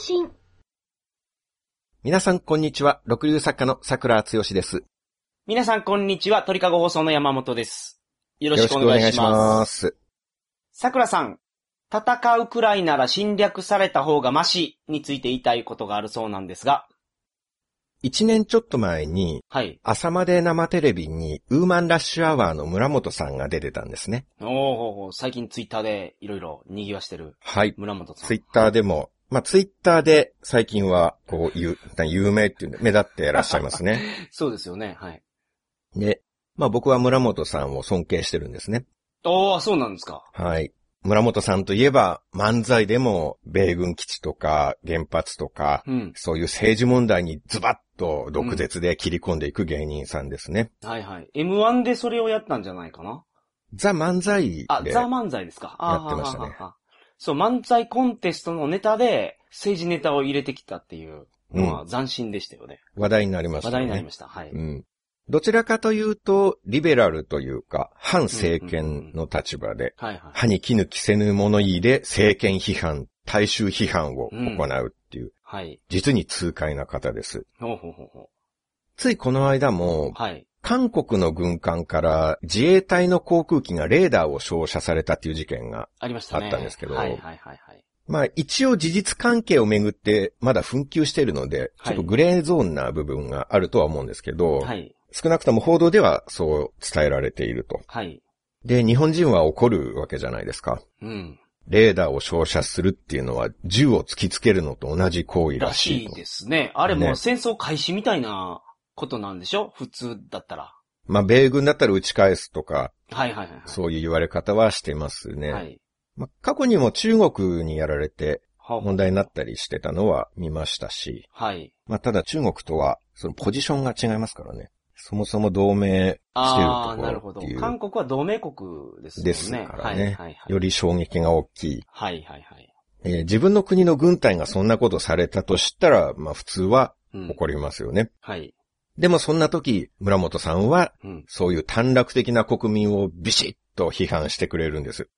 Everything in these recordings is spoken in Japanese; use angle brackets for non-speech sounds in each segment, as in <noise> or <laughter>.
信。皆さん、こんにちは。六流作家の桜つよしです。皆さん、こんにちは。鳥かご放送の山本です。よろしくお願いします。桜さん、戦うくらいなら侵略された方がマシについて言いたいことがあるそうなんですが、一年ちょっと前に、はい。朝まで生テレビに、ウーマンラッシュアワーの村本さんが出てたんですね。おーほーほー最近ツイッターでいろいろ賑わしてるはい。村本さん。ツイッターでも、まあ、ツイッターで最近は、こう、有有名っていう目立っていらっしゃいますね。<laughs> そうですよね。はい。で、まあ僕は村本さんを尊敬してるんですね。おー、そうなんですか。はい。村本さんといえば、漫才でも、米軍基地とか、原発とか、うん。そういう政治問題にズバッと毒舌で切り込んでいく芸人さんですね。はいはい。M1 でそれをやったんじゃないかなザ・漫才で。あ、ザ・漫才ですか。やってましたねははははそう、漫才コンテストのネタで政治ネタを入れてきたっていうのは斬新でしたよね。話題になりましたね。話題になりました。はい。うん。どちらかというと、リベラルというか、反政権の立場で。歯に絹着せぬ物言いで政権批判、大衆批判を行うっていう、はい。実に痛快な方です。ほうほうほうほついこの間もう。、はい。韓国の軍艦から自衛隊の航空機がレーダーを照射されたっていう事件が、ありましたね。あったんですけどはいはいはいはい。まあ一応事実関係をめぐってまだ紛糾しているので、はいちょっとグレーゾーンな部分があるとは思うんですけど、はい。少なくとも報道ではそう伝えられていると。はい。で、日本人は怒るわけじゃないですか。うん。レーダーを照射するっていうのは銃を突きつけるのと同じ行為ららしいと。しいですね。あれも戦争開始みたいなことなんでしょ？普通だったら。まあ、米軍だったら撃ち返すとか、はいはいはいはい。そういう言われ方はしてますね。はい。まあ、過去にも中国にやられては問題になったりしてたのは見ましたし、はい。まあ、ただ中国とは、そのポジションが違いますからね。そもそも同盟しているとああ、こなるほど韓国は同盟国ですね。ですからねはいはいはい。より衝撃が大きい、はいはいはい。えー自分の国の軍隊がそんなことされたとしたら、まあ普通はうん。怒りますよね。はい。でもそんな時、村本さんは、うん。そういう短絡的な国民をビシッと批判してくれるんです。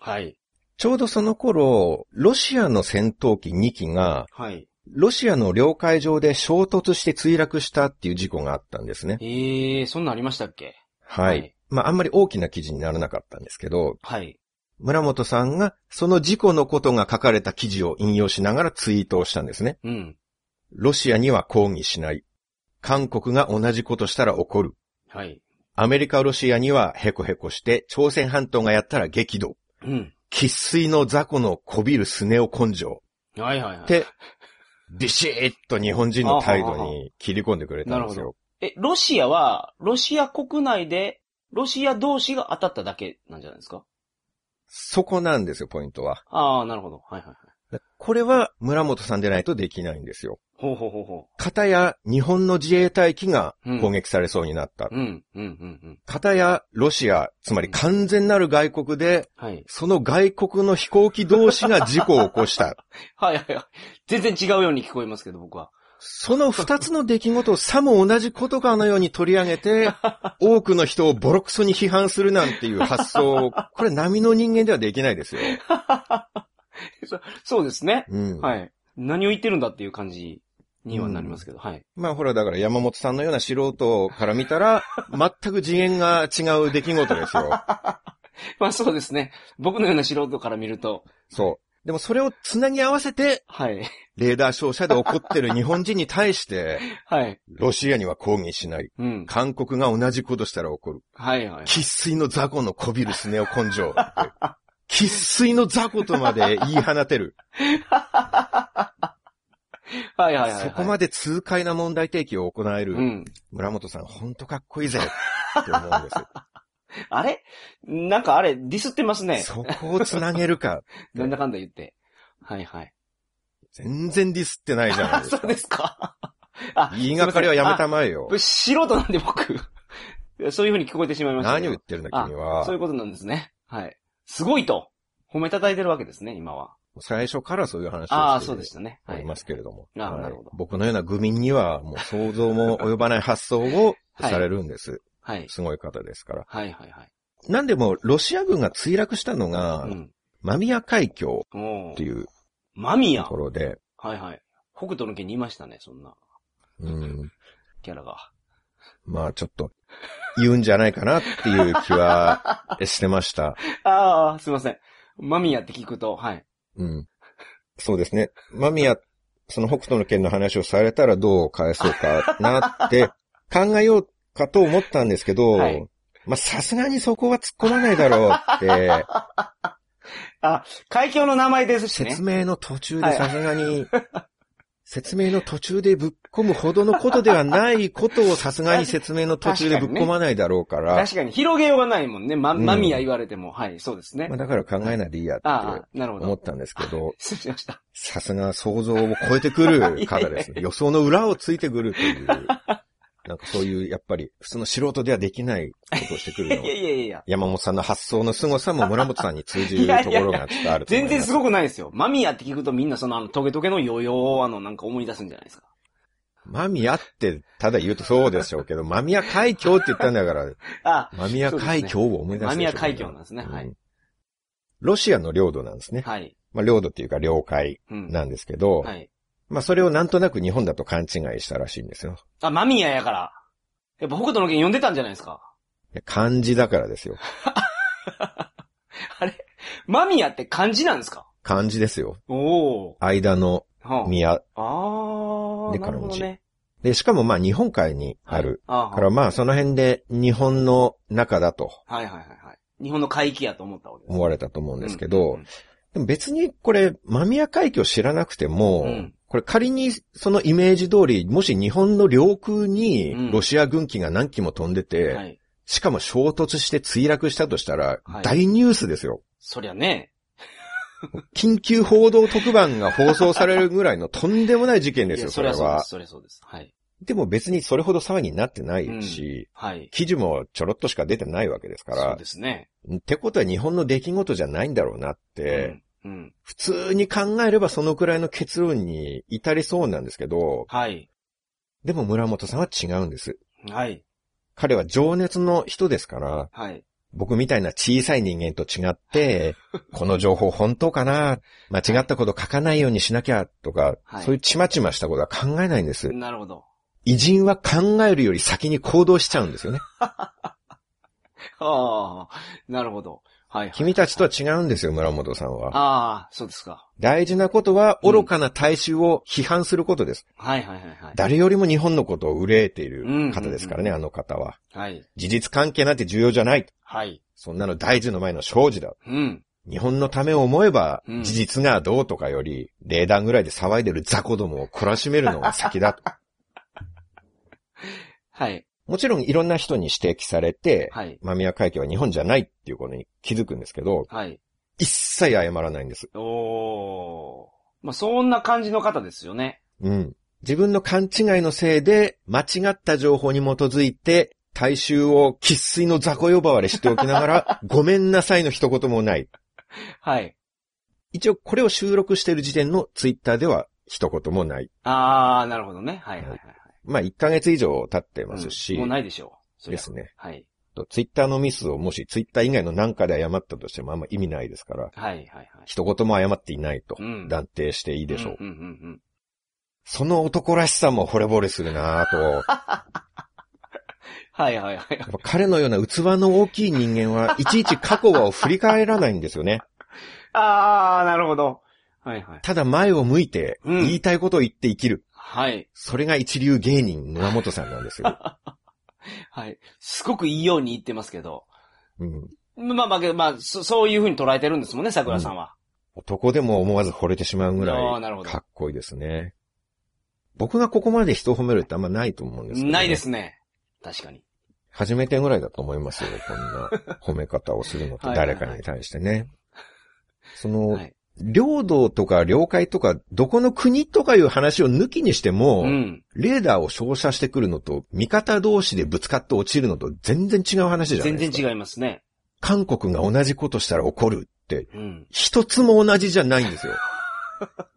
はい。ちょうどその頃、ロシアの戦闘機2機が、はい。ロシアの領海上で衝突して墜落したっていう事故があったんですね。ええー、そんなんありましたっけ？はい。はいまあ、あんまり大きな記事にならなかったんですけど、はい。村本さんがその事故のことが書かれた記事を引用しながらツイートをしたんですね。うん。ロシアには抗議しない。韓国が同じことしたら怒る。はい。アメリカ、ロシアにはヘコヘコして、朝鮮半島がやったら激怒。うん。喫水の雑魚のこびるスネ夫根性。はいはいはい。って、ビシッと日本人の態度に切り込んでくれたんですよ。え、ロシアは、ロシア国内で、ロシア同士が当たっただけなんじゃないですか？そこなんですよ、ポイントは。ああ、なるほど。はいはいはい。これは村本さんでないとできないんですよ。ほうほうほうほ片や日本の自衛隊機がうん攻撃されそうになった。う。うん、うん、うん、うん。片やロシア、つまり完全なる外国で、はい。その外国の飛行機同士が事故を起こした。<laughs> はいはいはい。全然違うように聞こえますけど、僕は。その二つの出来事をさも同じことかのように取り上げて、<laughs> 多くの人をボロクソに批判するなんていう発想、これ波の人間ではできないですよ。<laughs> そそうですね。うん。はい。何を言ってるんだっていう感じにはなりますけど、はい。まあほら、だから山本さんのような素人から見たら、<laughs> 全く次元が違う出来事ですよ。<laughs> まあそうですね。僕のような素人から見ると、そう。でもそれをつなぎ合わせて、はい。レーダー照射で怒ってる日本人に対して、<laughs> はい。ロシアには抗議しない。うん。韓国が同じことしたら怒る。はいはい。喫水の雑魚のこびるスネ夫根性。喫水の雑魚とまで言い放てる。<laughs> はいはいはいはい。そこまで痛快な問題提起を行えるうん。村本さん、ほんとかっこいいぜって思うんです。<laughs> あれ？なんかあれ、ディスってますね。そこをつなげるか。<laughs> なんだかんだ言って。はいはい。全然ディスってないじゃないあ、ですかそう。ですか。あ、言いがかりはやめたままえよ。素人なんで僕。そういう風に聞こえてしまいました。何を言ってるんだ、君はそうい。うことなんですね。はい。すごいと。褒め叩いてるわけですね、今は。最初からそういう話をしてああ、そうでしたね。はい。ありますけれども。はいあなるほど僕のような愚民にはもう想像も及ばない発想を <laughs> はいされるんです。はい。すごい方ですから。はいはいはい。なんでも、ロシア軍が墜落したのが、うん。マミヤ海峡っていうマミヤとこ。ろで、はいはい。北斗の家にいましたね、そんなうん。キャラが。まあちょっと、言うんじゃないかなっていう気はしてました。<laughs> ああ、すいません。マミヤって聞くと、はい。うん。そうですね。マミヤ、その北斗の剣の話をされたらどう返そうかなって <laughs> 考えようかと思ったんですけど、はいまあさすがにそこは突っ込まないだろうって、<laughs> あ、海峡の名前ですしね。説明の途中はいでさすがに、説明の途中でぶっ込むほどのことではないことをさすがに説明の途中でぶっ込まないだろうから、確かに広げようがないもんね。ま、うんマミヤ言われても。はい、そうですねまあ、。だから考えないでいいやって。思ったんですけど、<laughs> 失礼しました。さすが想像を超えてくる <laughs> 方ですね。予想の裏をついてくるという、<laughs> なんかそういう、やっぱり普通の素人ではできないことをしてくるのいやいやいや。山本さんの発想の凄さも村本さんに通じるところがちょっとある。全然すごくないですよ。マミヤって聞くとみんなそのあのトゲトゲのヨーヨーをあのなんか思い出すんじゃないですか。マミヤって、ただ言うとそうでしょうけど、マミヤ海峡って言ったんだから、あ、マミヤ海峡を思い出しょうマミヤ海峡なんですねはいうんロシアの領土なんですね。はい。まあ領土っていうか領海うん。なんですけど、はい。まあそれをなんとなく日本だと勘違いしたらしいんですよ。あ、マミヤやから。やっぱ北斗の剣読んでたんじゃないですか？漢字だからですよ。<laughs> あれ？マミヤって漢字なんですか？漢字ですよ。おお。間のは宮。で。で、しかもまあ日本海にある。あからまあその辺で日本の中だとはいはいはいはい。日本の海域やと思ったわけです。思われたと思うんですけうどん、でも別にこれ、間宮海峡知らなくても、うんこれ仮にそのイメージ通り、もし日本の領空うんにロシア軍機が何機も飛んでて、はい。しかも衝突して墜落したとしたらはい、大ニュースですよ。そりゃね。<laughs> 緊急報道特番が放送されるぐらいのとんでもない事件ですよ、それは。ゃそうです、そうです。はい。でも別にそれほど騒ぎになってないし、はい。記事もちょろっとしか出てないわけですからそうで、すね。ってことは日本の出来事じゃないんだろうなって、うん。うん。普通に考えればそのくらいの結論に至りそうなんですけど、はい。でも村本さんは違うんです。はい。彼は情熱の人ですから、はい。僕みたいな小さい人間と違って、<laughs> この情報本当かな？間違ったこと書かないようにしなきゃとか、はいそういうちまちましたことは考えないんです。なるほど。偉人は考えるより先に行動しちゃうんですよね。<laughs> ああ、なるほど。はい、はい。君たちとは違うんですよ、村本さんは。ああ、そうですか。大事なことは愚かな大衆を批判することです。はいはいはいはい。誰よりも日本のことを憂えている方ですからね、うんあの方は。はい。事実関係なんて重要じゃない。はい。そんなの大事の前の生じだ。うん。日本のためを思えば、うん事実がどうとかより、冷暖ぐらいで騒いでる雑魚どもを懲らしめるのが先だと。<laughs> はい。もちろんいろんな人に指摘されて、はい。間宮海峡は日本じゃないっていうことに気づくんですけど、はい。一切謝らないんです。おー。まあ、そんな感じの方ですよね。うん。自分の勘違いのせいで、間違った情報に基づいて、大衆を喫水の雑魚呼ばわれしておきながら、<laughs> ごめんなさいの一言もない。はい。一応これを収録している時点のツイッターでは一言もない。ああ、なるほどね。はいはいはいはい。まあ1ヶ月以上経ってますし、うんもうないでしょう。そですね。はい。ツイッターのミスをもしツイッター以外の何かで謝ったとしてもあんま意味ないですから、はいはいはい。一言も謝っていないとうん断定していいでしょう。うんうんうんうん。その男らしさも惚れ惚れするなぁと、や <laughs> はいはいはい。彼のような器の大きい人間はいちいち過去を振り返らないんですよね。<laughs> ああ、なるほど。はいはい。ただ前を向いてうん言いたいことを言って生きる。はい。それが一流芸人沼本さんなんですよ。<laughs> はい。すごくいいように言ってますけど。うん、まあまあまあ、そそういうふうに捉えてるんですもんね、桜さんは。男でも思わず惚れてしまうぐらいあーなるほどかっこいいですね。僕がここまで人を褒めるってあんまないと思うんですけど、ね。ないで。すね。確かに。初めてぐらいだと思いますよ。こんな褒め方をするのって <laughs> はいはいはい誰かに対してね。その、はい。領土とか領海とか、どこの国とかいう話を抜きにしても、うん。レーダーを照射してくるのと、味方同士でぶつかって落ちるのと全然違う話じゃないですか。全然違いますね。韓国が同じことしたら怒るって、うん。一つも同じじゃないんですよ。<laughs>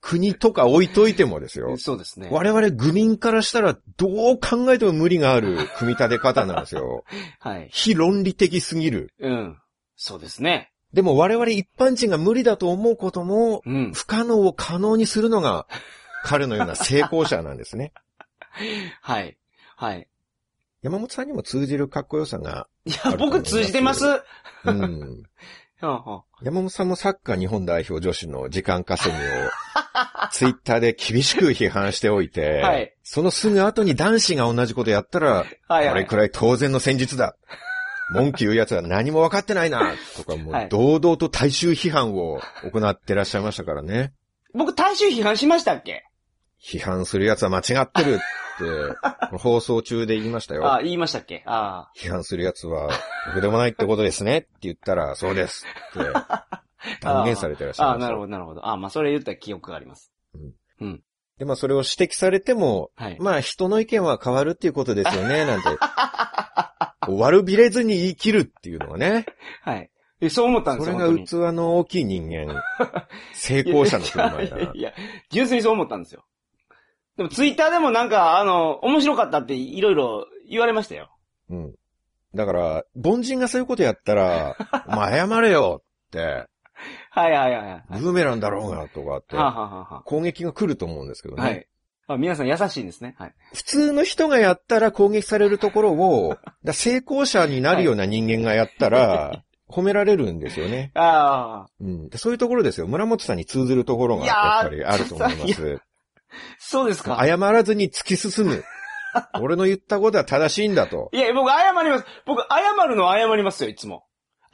国とか置いといてもですよ。そうですね。我々愚民からしたらどう考えても無理がある組み立て方なんですよ。<laughs> はい。非論理的すぎる。うん。そうですね。でも我々一般人が無理だと思うことも、うん。不可能を可能にするのが、彼のような成功者なんですね。<laughs> はい。はい。山本さんにも通じるかっこよさが、いや、僕通じてます。はうん。<laughs> 山本さんもサッカー日本代表女子の時間稼ぎを、ツイッターで厳しく批判しておいて、はいそのすぐ後に男子が同じことやったら、あはいはいこれく。らい当然の戦術だ。文句言う奴は何も分かってないな、とかもはいう堂々と大衆批判を行ってらっしゃいましたからね。僕、大衆批判しましたっけ？批判する奴は間違ってるって、<laughs> 放送中で言いましたよ。あ言いましたっけ？あ批判する奴は、僕でもないってことですねって言ったら、そうですって <laughs> 断言されてらっしゃいあ、ました。あなるほど、なるほど。あまあ、それ言った記憶があります。で、まあそれを指摘されても、はい。まあ人の意見は変わるっていうことですよね、なんて。<laughs> 悪びれずに言い切るっていうのはね。はい。え、そう思ったんですよ、それが器の大きい人間。<laughs> 成功者の振る舞いだな。いやいや、純粋にそう思ったんですよ。でも、ツイッターでもなんか、あの、面白かったっていろいろ言われましたよ。うん。だから、凡人がそういうことやったら、<laughs> お前謝れよって、はいはいはいはい。ブーメランだろうがとかって、はあ、はあはあは攻撃が来ると思うんですけどね。あ、はい。あ皆さん優しいんですね。はい。普通の人がやったら攻撃されるところを、<laughs> だ成功者になるような人間がやったら、<laughs> 褒められるんですよね。ああ、うん。でそういうところですよ。村本さんに通ずるところがいやっぱりあると思いま <laughs> いす。そうですか。謝らずに突き進む。俺の言ったことは正しいんだと。いや、僕謝ります。僕、謝るのは謝りますよ、いつも。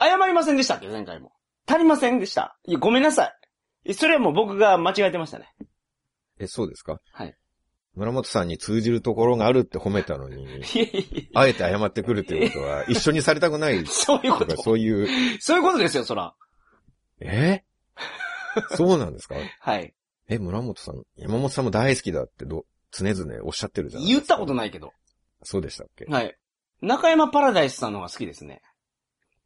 謝りませんでしたっけ、前回も。足りませんでした。いや、ごめんなさい。それはもう僕が間違えてましたね。え、そうですか？はい。村本さんに通じるところがあるって褒めたのに、あえて謝ってくるっていうことは、一緒にされたくないやそういうこと？そういう、そういうことですよ、そら。え？そうなんですか？はい。え、村本さん、山本さんも大好きだってど、常々おっしゃってるじゃないですか。言ったことないけど。そうでしたっけ？はい。中山パラダイスさんの方が好きですね。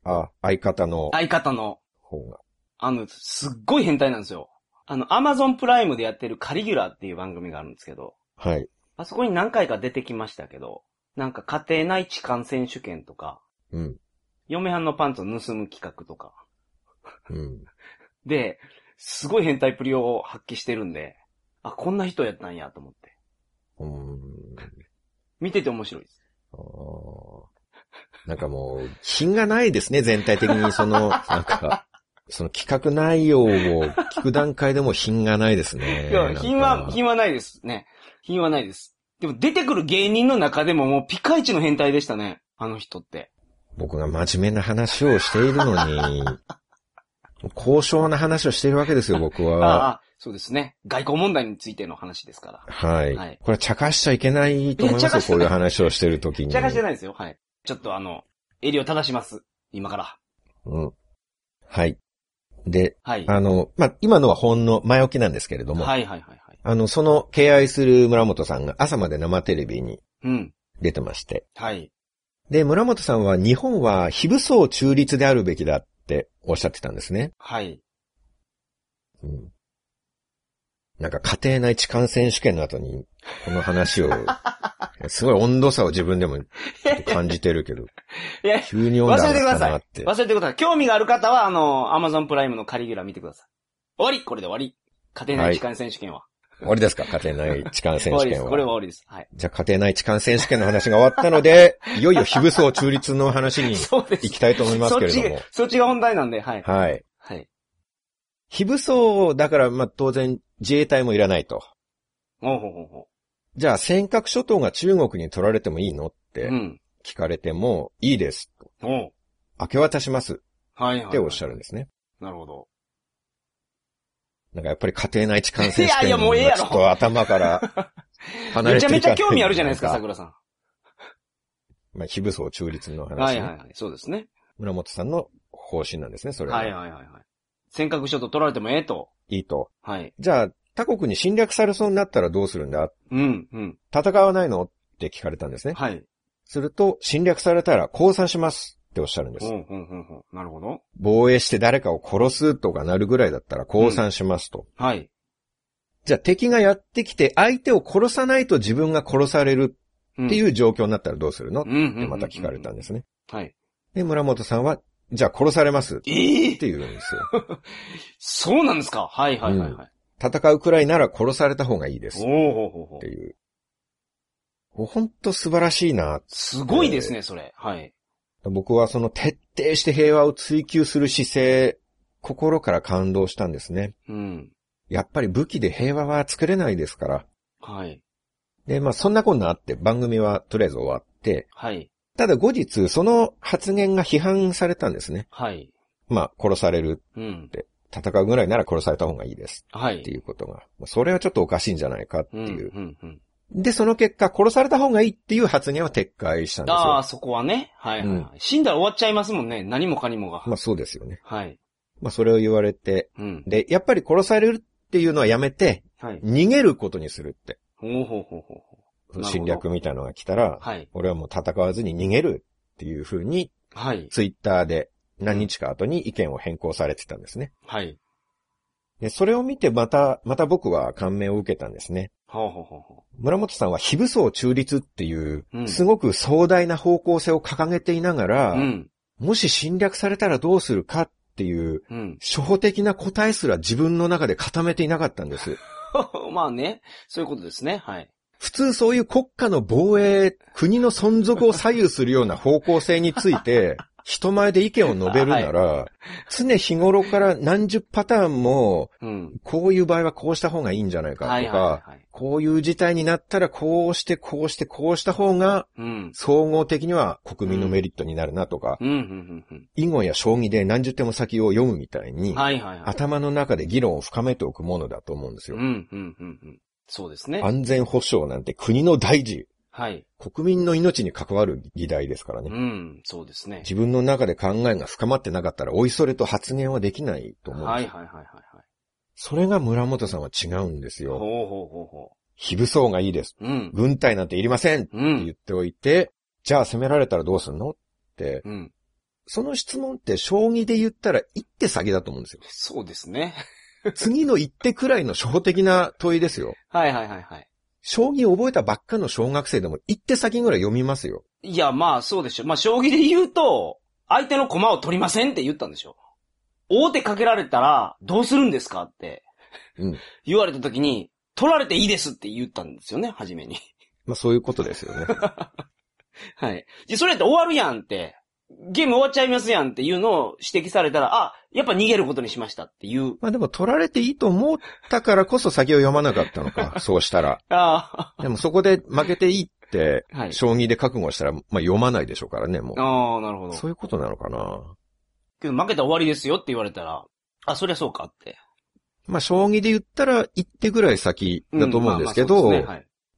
あ、相方の相方の。方が。あの、すっごい変態なんですよ。あの、アマゾンプライムでやってるカリギュラっていう番組があるんですけど、はい。あそこに何回か出てきましたけど、なんか家庭内痴漢選手権とか、うん。嫁はんのパンツを盗む企画とか、うん。で、すごい変態っぷりを発揮してるんで、あ、こんな人やったんやと思って。うーん。見てて面白いです。あーなんかもう、品がないですね、全体的に。その、<laughs> なんか、その企画内容を聞く段階でも品がないですね。いや、品は、品はないですね。品はないです。でも出てくる芸人の中でももうピカイチの変態でしたね。あの人って。僕が真面目な話をしているのに、<laughs> 高尚な話をしているわけですよ、僕あは。あ、そうですね。外交問題についての話ですから。はい。はいこれは茶化しちゃいけないと思いますよ、こういう話をしてるときに。茶化してないですよ。はい。ちょっとあの、襟を正します。今から。うん。はい。で、はい。あの、まあ、今のはほんの前置きなんですけれども、はいはいはいはい。あの、その敬愛する村本さんが朝まで生テレビにうん。出てまして、はい。で、村本さんは日本は非武装中立であるべきだっておっしゃってたんですね。はい。うん。なんか家庭内痴漢選手権の後に、この話を、<laughs> すごい温度差を自分でも <laughs> 感じてるけど、いや、急に温度差がないっ。て。忘れてください。興味がある方は、あの、アマゾンプライムのカリギュラ見てください。終わりこれで終わり。家庭内痴漢選手権は。終わりですか？家庭内痴漢選。手権は。これは終わりです。はい。じゃあ家庭内痴漢選手権の話が終わったので、<laughs> いよいよ非武装中立の話に。行きたいと思いますけれどもそっちが。、そっちが本題なんで、はい。はい。はい。非武装だから、まあ、当然自衛隊もいらないと。ほうほうほうほじゃあ尖閣諸島が中国に取られてもいいのっう。てうん。聞かれても、いいです。おう明け渡しますはいはい、はい。っておっしゃるんですね。なるほど。なんかやっぱり家庭内痴漢選手権いやいやもうええやろちょっと頭から離れめちゃめていかないちゃ興味あるじゃないですか、ん桜さん。まあ、非武装中立の話、ねはいはいはい。そうですね。村本さんの方針なんですね、それは。はいはいはいはい。尖閣諸島取られてもええと。いいと。はい。じゃあ、他国に侵略されそうになったらどうするんだうん、うん。戦わないの？って聞かれたんですね。はい。すると、侵略されたら降参しますっておっしゃるんです。うん、うん、うん、うん。なるほど。防衛して誰かを殺すとかなるぐらいだったら降参しますと。はい。じゃあ敵がやってきて相手を殺さないと自分が殺されるっっていう状況になったらどうするの、うん、うん。ってまた聞かれたんですね。はい。で、村本さんはじゃあ殺されますっええて言うんですよ。<laughs> そうなんですか？はいはいはいはい。戦うくらいなら殺された方がいいですっおおほうほうほうていう。ほんと素晴らしいな。すごいですね、それ。はい。僕はその徹底して平和を追求する姿勢、心から感動したんですね。うん。やっぱり武器で平和は作れないですから。はい。で、まあそんなこんなあって番組はとりあえず終わって、はい。ただ後日その発言が批判されたんですね。はい。まあ殺される、うん。戦うぐらいなら殺された方がいいですはいって。いうことが。まあそれはちょっとおかしいんじゃないかってうん。ういう。ん。うん。で、その結果殺された方がいいっていう発言は撤回したんですよああ、。そこはね。はいはいはい。死んだら終わっちゃいますもんね。何もかにもが。まあそうですよね。はい。まあそれを言われて、うん。で、やっぱり殺されるっていうのはやめて、はい。逃げることにするって。ほうほうほうほう侵略みたいなのが来たら、はい。俺はもう戦わずに逃げるっていう風に、はい。ツイッターで何日か後に意見を変更されてたんですね。はい。で、それを見てまた、また僕は感銘を受けたんですね。ほうほうほうほ村本さんは非武装中立っていうう、んすごく壮大な方向性を掲げていながら、う。うん。もし侵略されたらどうするかっていう、うん。初歩的な答えすら自分の中で固めていなかったんです。<laughs> まあね。そういうことですね。はい。普通そういう国家の防衛、国の存続を左右するような方向性について、人前で意見を述べるなら、常日頃から何十パターンも、うん。こういう場合はこうした方がいいんじゃないかとか、はいはいはい。こういう事態になったらこうしてこうしてこうした方が、うん。総合的には国民のメリットになるなとか、囲碁や将棋で何十手も先を読むみたいにうん。、はいはいはい。頭の中で議論を深めておくものだと思うんですよ。うん、うん、うん、うん。そうですね。安全保障なんて国の大事。はい。国民の命に関わる議題ですからね。うん、そうですね。自分の中で考えが深まってなかったら、おいそれと発言はできないと思うんですよ。はいはいはいはいはい。それが村本さんは違うんですよ。ほうほうほうほ非武装がいいです。う。うん。軍隊なんていりませんってうん。言っておいて、じゃあ攻められたらどうすんの？って、うん。その質問って将棋で言ったら一手先だと思うんですよ。そうですね。次の一手くらいの初歩的な問いですよ。<laughs> はいはいはいはい。将棋を覚えたばっかの小学生でも一手先ぐらい読みますよ。いや、まあそうでしょ。まあ将棋で言うと、相手の駒を取りませんって言ったんでしょ。大手かけられたら、どうするんですかってうん。言われた時に、取られていいですって言ったんですよね、初めに。まあそういうことですよね。<laughs> はい。で、それやって終わるやんって、ゲーム終わっちゃいますやんっていうのを指摘されたら、あ、やっぱ逃げることにしましたっていう。まあでも取られていいと思ったからこそ先を読まなかったのか、<laughs> そうしたら。あでもそこで負けていいって、あ、はい。将棋で覚悟したら、まあ読まないでしょうからね、もああ、なるほう。ど。そういうことなのかな。けど負けたら終わりですよって言われたら、あ、そりゃそうかって。まあ将棋で言ったら一手ぐらい先だと思うんですけど。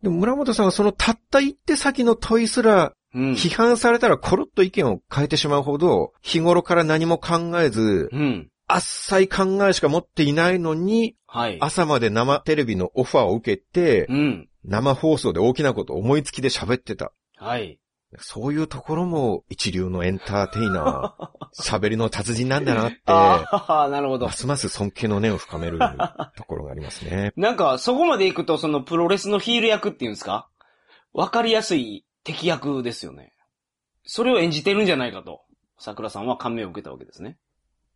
でも村本さんはそのたった一手先の問いすら、うん。批判されたらコロッと意見を変えてしまうほど、日頃から何も考えず、うん。あっさい考えしか持っていないのに、はい。朝まで生テレビのオファーを受けて、うん。生放送で大きなこと思いつきで喋ってた。はい。そういうところも一流のエンターテイナー、<laughs> 喋りの達人なんだなって、ああ、なるほどま。すます尊敬の念を深めるところがありますね。なんか、そこまで行くと、そのプロレスのヒール役っていうんですか？わかりやすい敵役ですよね。それを演じてるんじゃないかと、桜さんは感銘を受けたわけですね。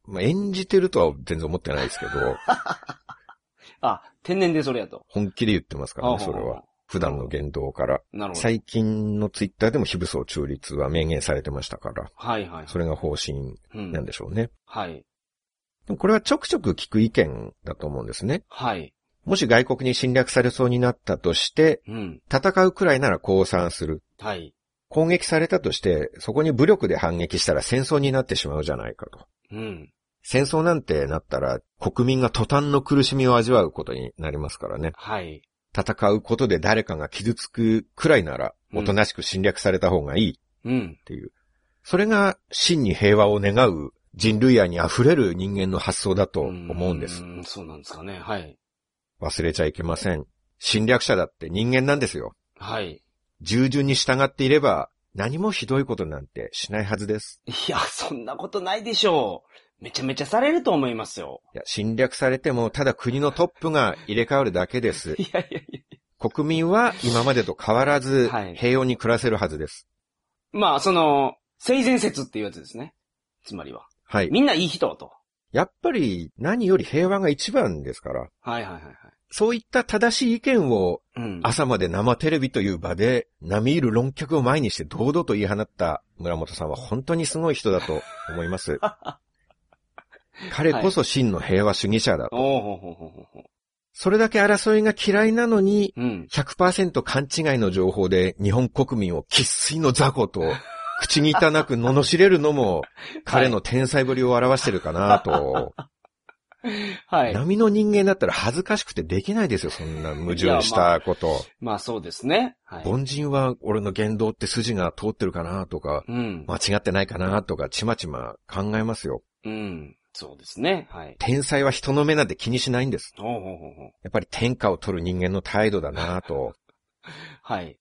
まあ、演じてるとは全然思ってないですけど、<laughs> あ、天然でそれやと。本気で言ってますからね、それは。普段の言動から。なるほど。最近のツイッターでも非武装中立は明言されてましたから、はいはい。それが方針うんなんでしょうね。はい。でもこれはちょくちょく聞く意見だと思うんですね。はい。もし外国に侵略されそうになったとして、うん。戦うくらいなら降参する。はい。攻撃されたとして、そこに武力で反撃したら戦争になってしまうじゃないかと。うん。戦争なんてなったら国民が途端の苦しみを味わうことになりますからね。はい。戦うことで誰かが傷つくくらいなら、おとなしく侵略された方がいいっうん。ていう。それが真に平和を願う人類愛に溢れる人間の発想だと思うんです。んそうなんですかね。はい。忘れちゃいけません。侵略者だって人間なんですよ。はい。従順に従っていれば何もひどいことなんてしないはずです。いや、そんなことないでしょう。めちゃめちゃされると思いますよ。いや侵略されてもただ国のトップが入れ替わるだけです。<laughs> いやいやいや。国民は今までと変わらずはい平穏に暮らせるはずです。まあ、その、性善説っていうやつですね。つまりは。はい。みんないい人と。やっぱり何より平和が一番ですから、はいはいはいはい。そういった正しい意見をうん。朝まで生テレビという場で、並みいる論客を前にして堂々と言い放った村本さんは本当にすごい人だと思います。<laughs> 彼こそ真の平和主義者だと。おうほうほうほうほうほう。それだけ争いが嫌いなのに、うん。100%勘違いの情報で日本国民を喫水の雑魚と口に汚く罵れるのも彼の天才ぶりを表してるかなと。<laughs> はい。波の人間だったら恥ずかしくてできないですよ、そんな矛盾したこと。まあそうですね。はい。凡人は俺の言動って筋が通ってるかなとか、うん。間違ってないかなとか、ちまちま考えますよ。うん。そうですね。はい。天才は人の目なんて気にしないんです。ほうほうほう。やっぱり天下を取る人間の態度だなと、<laughs> はい。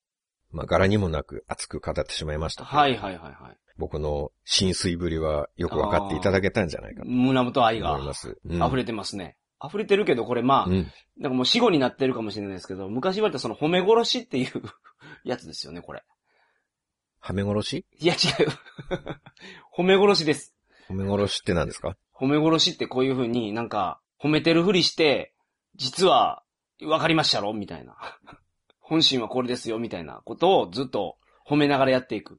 まあ柄にもなく熱く語ってしまいました。はいはいはいはい。僕の浸水ぶりはよく分かっていただけたんじゃないかと胸元愛が溢れてますね。溢れてるけど、これまあ、うん。なんかもう死後になってるかもしれないですけど、昔言われたその褒め殺しっていう <laughs> やつですよね、これ。はめ殺し？いや違う。<laughs> 褒め殺しです。褒め殺しって何ですか？褒め殺しってこういう風になんか、褒めてるふりして、実は、わかりましたろ？みたいな。<laughs> 本心はこれですよ、みたいなことをずっと褒めながらやっていく。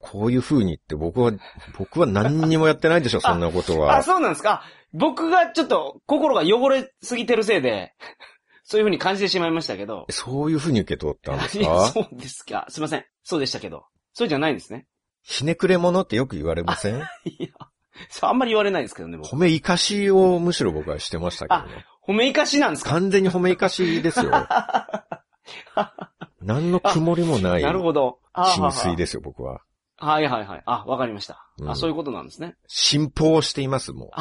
こういう風にって僕は、僕は何にもやってないでしょ、<laughs> そんなことあ、は。そうなんですか？僕がちょっと心が汚れすぎてるせいで、<laughs> そういう風に感じてしまいましたけど。そういう風に受け取ったんですか？そうですか。すいません。そうでしたけど。そうじゃないんですね。ひねくれ者ってよく言われません？いや、あんまり言われないですけどね、僕褒め生かしをむしろ僕はしてましたけどね。褒め生かしなんですか？完全に褒め生かしですよ。<laughs> 何の曇りもないなるほど。あ浸水ですよ、僕は。はいはいはい。あ、わかりました。あ、うんそういうことなんですね。信奉しています、もう。<laughs>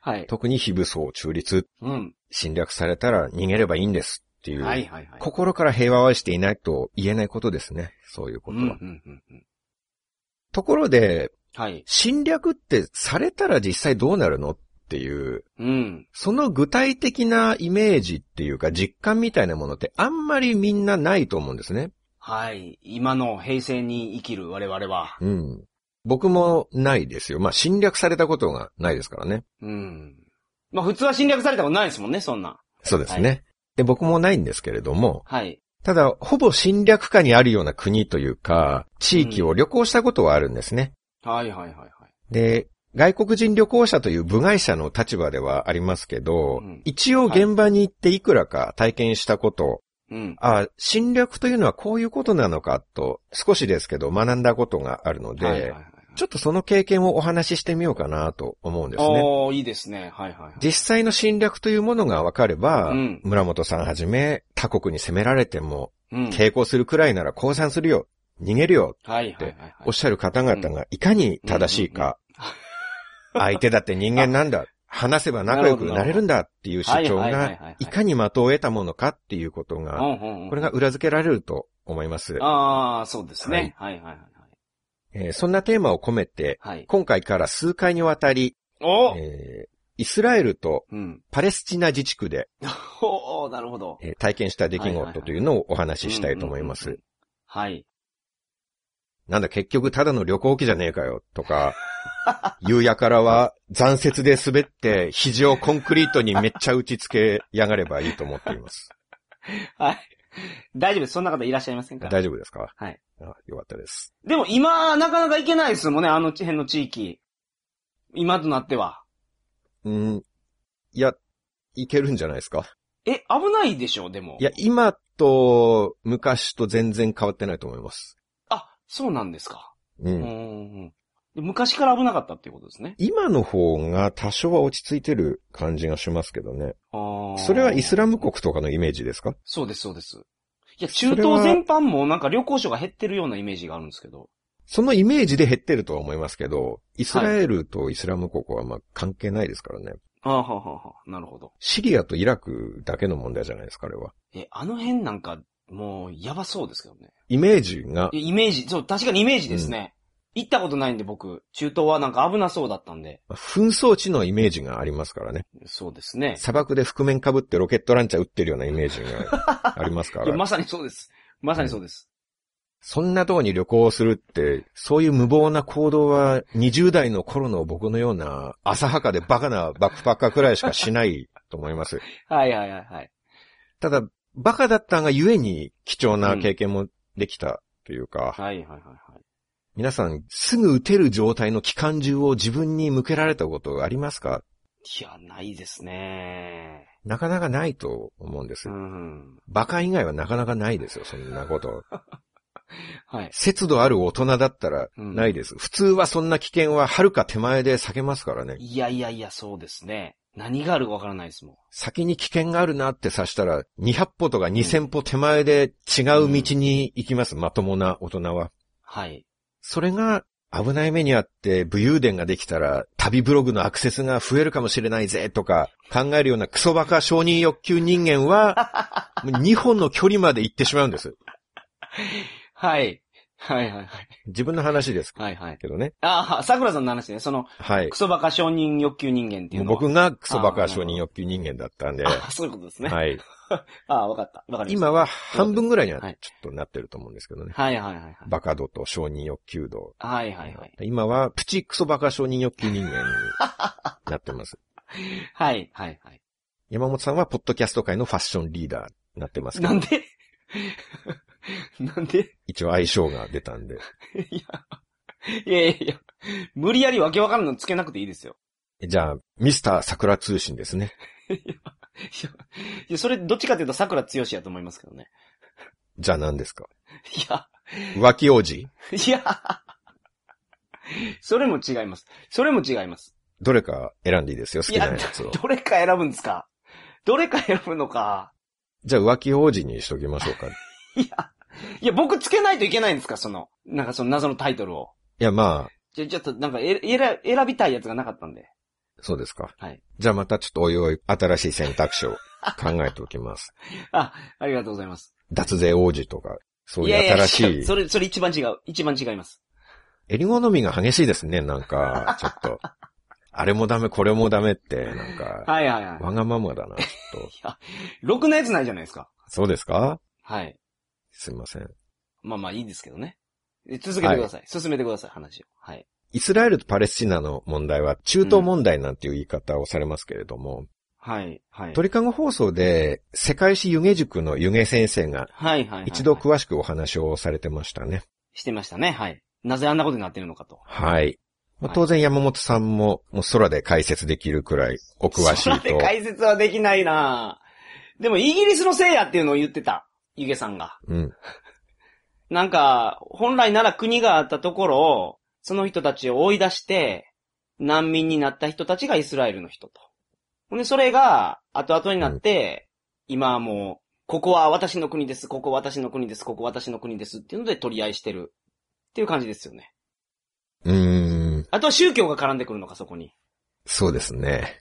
はい。特に非武装中立、うん。侵略されたら逃げればいいんですっていう、はいはいはい。心から平和を愛していないと言えないことですね。そういうことは。うんうんうんうん。ところで、はい。侵略ってされたら実際どうなるのっていう、うん。その具体的なイメージっていうか実感みたいなものってあんまりみんなないと思うんですね。はい。今の平成に生きる我々は。うん。僕もないですよ。まあ侵略されたことがないですからね。うん。まあ普通は侵略されたことないですもんね、そんな。そうですね。で僕もないんですけれども、はい。ただ、ほぼ侵略下にあるような国というか、地域を旅行したことはあるんですね。はいはいはいはい。で、外国人旅行者という部外者の立場ではありますけど、うん一応現場に行っていくらか体験したこと、うん。あ侵略というのはこういうことなのかと、少しですけど学んだことがあるので、はいはいはい。ちょっとその経験をお話ししてみようかなと思うんですね。おー、いいですね。はいはいはい。実際の侵略というものが分かれば、うん村本さんはじめ他国に攻められても、うん。抵抗するくらいなら降参するよ、逃げるよはいはいはいはい。おっしゃる方々がいかに正しいか、<laughs> 相手だって人間なんだ、話せば仲良くなれるんだっていう主張がいかに的を得たものかっていうことが、これが裏付けられると思います。ああ、そうですね。はいはいはいえーそんなテーマを込めて。今回から数回にわたり、おえーイスラエルとうん。パレスチナ自治区で、<laughs> なるほど。えー体験した出来事というのをお話ししたいと思います。はい。なんだ結局ただの旅行記じゃねえかよ、とか、<laughs> 夕夜からは残雪で滑って肘をコンクリートにめっちゃ打ち付けやがればいいと思っています。<laughs> はい。大丈夫です。そんな方いらっしゃいませんか？大丈夫ですか？はい。あよかったです。でも今、なかなか行けないですもんね、あの辺の地域。今となっては。うん、いや、いけるんじゃないですか？え、危ないでしょ、でも。いや、今と昔と全然変わってないと思います。あ、そうなんですか。う。うんんうんで昔から危なかったっていうことですね。今の方が多少は落ち着いてる感じがしますけどね。あーそれはイスラム国とかのイメージですか？そうです、そうです。いや、中東全般もなんか旅行者が減ってるようなイメージがあるんですけど。そのイメージで減ってるとは思いますけど、イスラエルとイスラム国はまあ関係ないですからね。ああ、はあはあはあ、なるほど。シリアとイラクだけの問題じゃないですか、あれは。え、あの辺なんか、もう、やばそうですけどね。イメージがイメージ、そう、確かにイメージですね。行ったことないんで僕、中東はなんか危なそうだったんで。紛争地のイメージがありますからね。そうですね。砂漠で覆面被ってロケットランチャー撃ってるようなイメージが <laughs> ありますかいや、ら。まさにそうです。まさにそうです。そんなとこに旅行するって、そういう無謀な行動は20代の頃の僕のような浅はかでバカなバックパッカーくらいしかしないと思います。はいはいはいはい。ただ、バカだったがゆえに貴重な経験もできたというか、はいはいはいはい。皆さんすぐ撃てる状態の機関銃を自分に向けられたことありますか？いや、ないですね。なかなかないと思うんですう。ん。バカ以外はなかなかないですよ、そんなこと。<laughs> はい。節度ある大人だったらうんないです。普通はそんな危険は遥か手前で避けますからね。いやいやいや、そうですね。何があるかわからないですもん。先に危険があるなって察したら、200歩とか2000歩手前で違う道に行きます、まともな大人は。はい。それが危ない目にあって武勇伝ができたら旅ブログのアクセスが増えるかもしれないぜとか考えるようなクソバカ承認欲求人間は <laughs> 2本の距離まで行ってしまうんです。はい。はいはいはい。自分の話ですはいはい。けどね。ああ、桜さんの話ね。その、はいク。ソバカ承認欲求人間っていうのは。僕がクソバカ承認欲求人間だったんで、あそういうことですね。はい。<laughs> ああ、わかった。わかりました。今は半分ぐらいにははいちょっとなってると思うんですけどね。はいはいはいはい。バカ度と承認欲求度。はいはいはい。今はプチクソバカ承認欲求人間になってます。<laughs> はいはいはい。山本さんはポッドキャスト界のファッションリーダーになってますけどなんで？<laughs> なんで？一応相性が出たんで。いや、いやいやいや、無理やりわけわからんのつけなくていいですよ。じゃあ、ミスター桜通信ですね。いや、いやそれどっちかというと桜強しやと思いますけどね。じゃあ何ですか？いや、浮気王子？いや、それも違います。それも違います。どれか選んでいいですよ、好きなやつを。どれか選ぶんですか？どれか選ぶのか。じゃあ浮気王子にしときましょうか。い <laughs> いや、いや、僕つけないといけないんですか？その、なんかその謎のタイトルを。や、まあ、じゃ、ちょっとなんかえ、選、選びたいやつがなかったんで。そうですか。はい。じゃあまたちょっとおいおい、新しい選択肢を考えておきます。<laughs> あ、ありがとうございます。脱税王子とか、そういういやいや新しい。<laughs> それ、それ一番違う。一番違います。襟好みが激しいですね、なんか、ちょっと。<laughs> あれもダメ、これもダメって、なんか、はいはいはい。わがままだな、ちょっと。ろくなやつないじゃないですか。そうですか？はい。すいません。まあまあいいですけどね。え続けてください。進めてください、話を。はい。イスラエルとパレスチナの問題は中東問題なんていう言い方をされますけれども、はい。はい。鳥かご放送で世界史湯気塾の湯気先生がはいはい。一度詳しくお話をされてましたね。してましたね。はい。なぜあんなことになってるのかと。はい。まあはい当然山本さんももう空で解説できるくらいお詳しいと。それで解説はできないなでもイギリスのせいやっていうのを言ってた。ゆげさんが。うん。なんか、本来なら国があったところを、その人たちを追い出して、難民になった人たちがイスラエルの人と。ほんで、それが、後々になって、今はもう、ここは私の国です、ここ私の国です、ここ私の国ですっていうので取り合いしてる。っていう感じですよね。うーん。あとは宗教が絡んでくるのか、そこに。そうですね。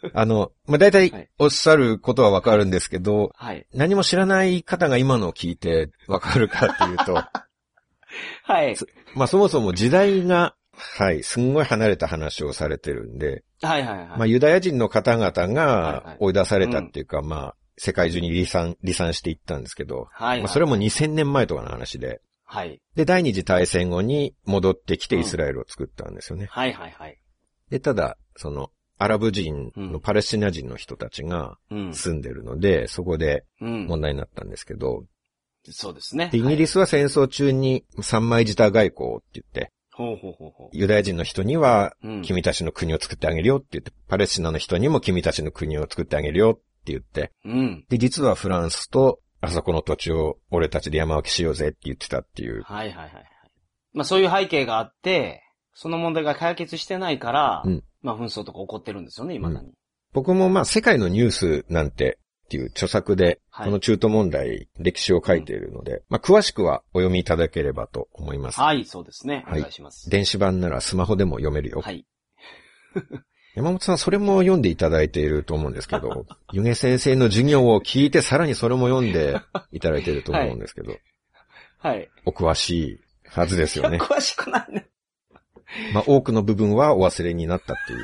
<laughs> あの、まあ、大体はいおっしゃることはわかるんですけど、はい。何も知らない方が今のを聞いてわかるかっていうと、<laughs> <laughs> はい。まあそもそも時代が、はい、すんごい離れた話をされてるんで、はいはいはい。まあユダヤ人の方々はいはいが追い出されたっていうか、まあ世界中に離散、離散していったんですけど、はい、まあそれも2000年前とかの話で、はい。で、第二次大戦後に戻ってきてイスラエルを作ったんですよね。はいはいはい。で、ただ、その、アラブ人のパレスチナ人の人たちがうん。住んでるので、そこでうん。問題になったんですけど、そうですね。でイギリス。スは戦争中に三枚舌外交って言って、ほうほうほうほユダヤ人の人にはう。うん。君たちの国を作ってあげるよって言って、パレスチナの人にも君たちの国を作ってあげるよって言って、うん。で、実はフランスと、あそこの土地を俺たちで山分けしようぜって言ってたっていう。はいはいはいはい。まあそういう背景があって、その問題が解決してないから、うんまあ紛争とか起こってるんですよね、未だに。僕もまあ世界のニュースなんてっていう著作で、はいこの中東問題、歴史を書いているので、まあ詳しくはお読みいただければと思います。はい、そうですね。おはい願いします。電子版ならスマホでも読めるよ。はい。<laughs> 山本さん、それも読んでいただいていると思うんですけど、<laughs> 湯気先生の授業を聞いて、さらにそれも読んでいただいていると思うんですけど、はい。お詳しいはずですよね。<laughs> 詳しくないね。まあ、多くの部分はお忘れになったっていう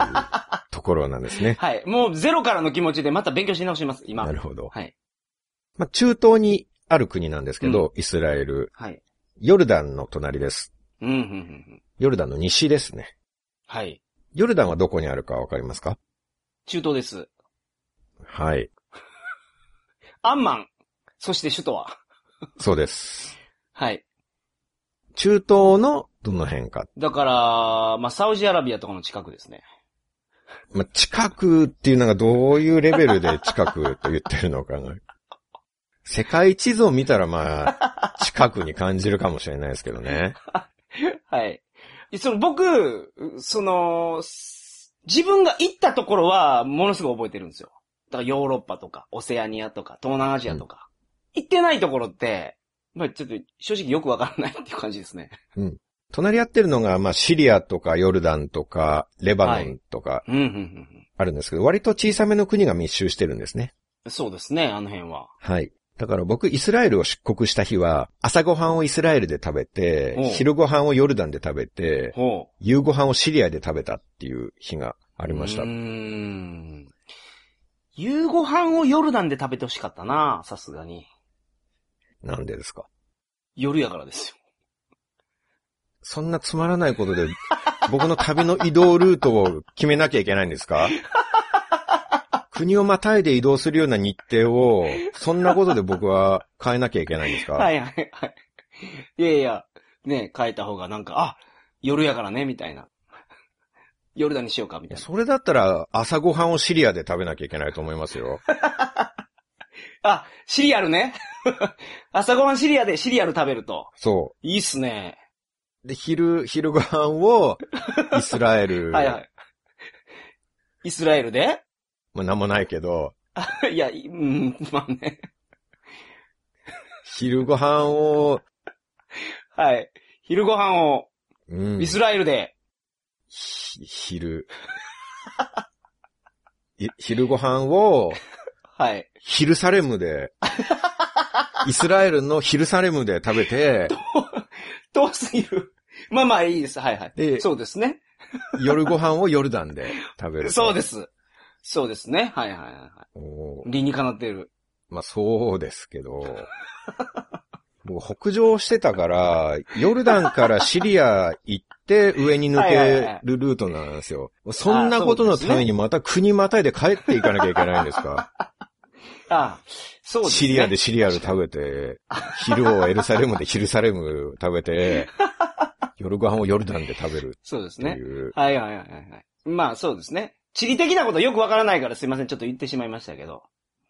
ところなんですね。<laughs> はい。もうゼロからの気持ちでまた勉強し直します、今。なるほど。はい。まあ、中東にある国なんですけど、イスラエル。はい。ヨルダンの隣です。うん、うん、うんうん。ヨルダンの西ですね。はい。ヨルダンはどこにあるかわかりますか？中東です。はい。<laughs> アンマン。そして首都は。そうです。はい。中東のどの辺か。だから、まあ、サウジアラビアとかの近くですね。まあ、近くっていうのがどういうレベルで近くと言ってるのかな。<laughs> 世界地図を見たらまあ、近くに感じるかもしれないですけどね。<laughs> はい。その僕、その、す自分が行ったところはものすごい覚えてるんですよ。だからヨーロッパとか、オセアニアとか、東南アジアとか。行ってないところって、まあちょっと正直よくわからないっていう感じですね。隣り合ってるのが、まあ、シリアとかヨルダンとか、レバノンとかあるんですけど、割と小さめの国が密集してるんですね。うん。そうですね、あの辺は。はい。だから僕、イスラエルを出国した日は、朝ごはんをイスラエルで食べて、昼ごはんをヨルダンで食べて。夕ごはんをシリアで食べたっていう日がありましたうー。ん。夕ご飯をヨルダンで食べてほしかったな、さすがに。なんでですか？夜やからですよ。そんなつまらないことで、僕の旅の移動ルートを決めなきゃいけないんですか？<laughs> 国をまたいで移動するような日程を、そんなことで僕は変えなきゃいけないんですか？はいはいはい。いやいや、ね、変えた方がなんか、あ、夜やからね、みたいな。夜だにしようか、みたいな。それだったら朝ごはんをシリアで食べなきゃいけないと思いますよ。<laughs> あ、シリアルね。<laughs> 朝ごはんシリアでシリアル食べると。そいいっすね。う。で、昼、昼ご飯を <laughs> イスラエル、はいはい。イスラエルで？まあなんもないけど、<laughs> いや、いうん、まあね。昼ご飯を、はい。昼ご飯をうんイスラエルで。ひ昼、い昼ご飯を、<laughs> はい。ヒルサレムで、イスラエルのヒルサレムで食べて、<laughs> 遠すぎる。まあまあいいです。はいはい。でそうですね。夜ご飯をヨルダンで食べると。そうです。そうですね。はいはいはい。理にかなっている。まあそうですけど、<laughs> 僕北上してたから、ヨルダンからシリア行って上に抜けるルートなんですよ。そんなことのためにまた国またいで帰っていかなきゃいけないんですか？あそうですね。シリアでシリアル食べて、昼をエルサレムでヒルサレム食べて、<laughs> 夜ご飯をヨルダンで食べるそうですね。はいはいはいはいはい。まあそうですね。地理的なことよくわからないからすいません。ちょっと言ってしまいましたけど。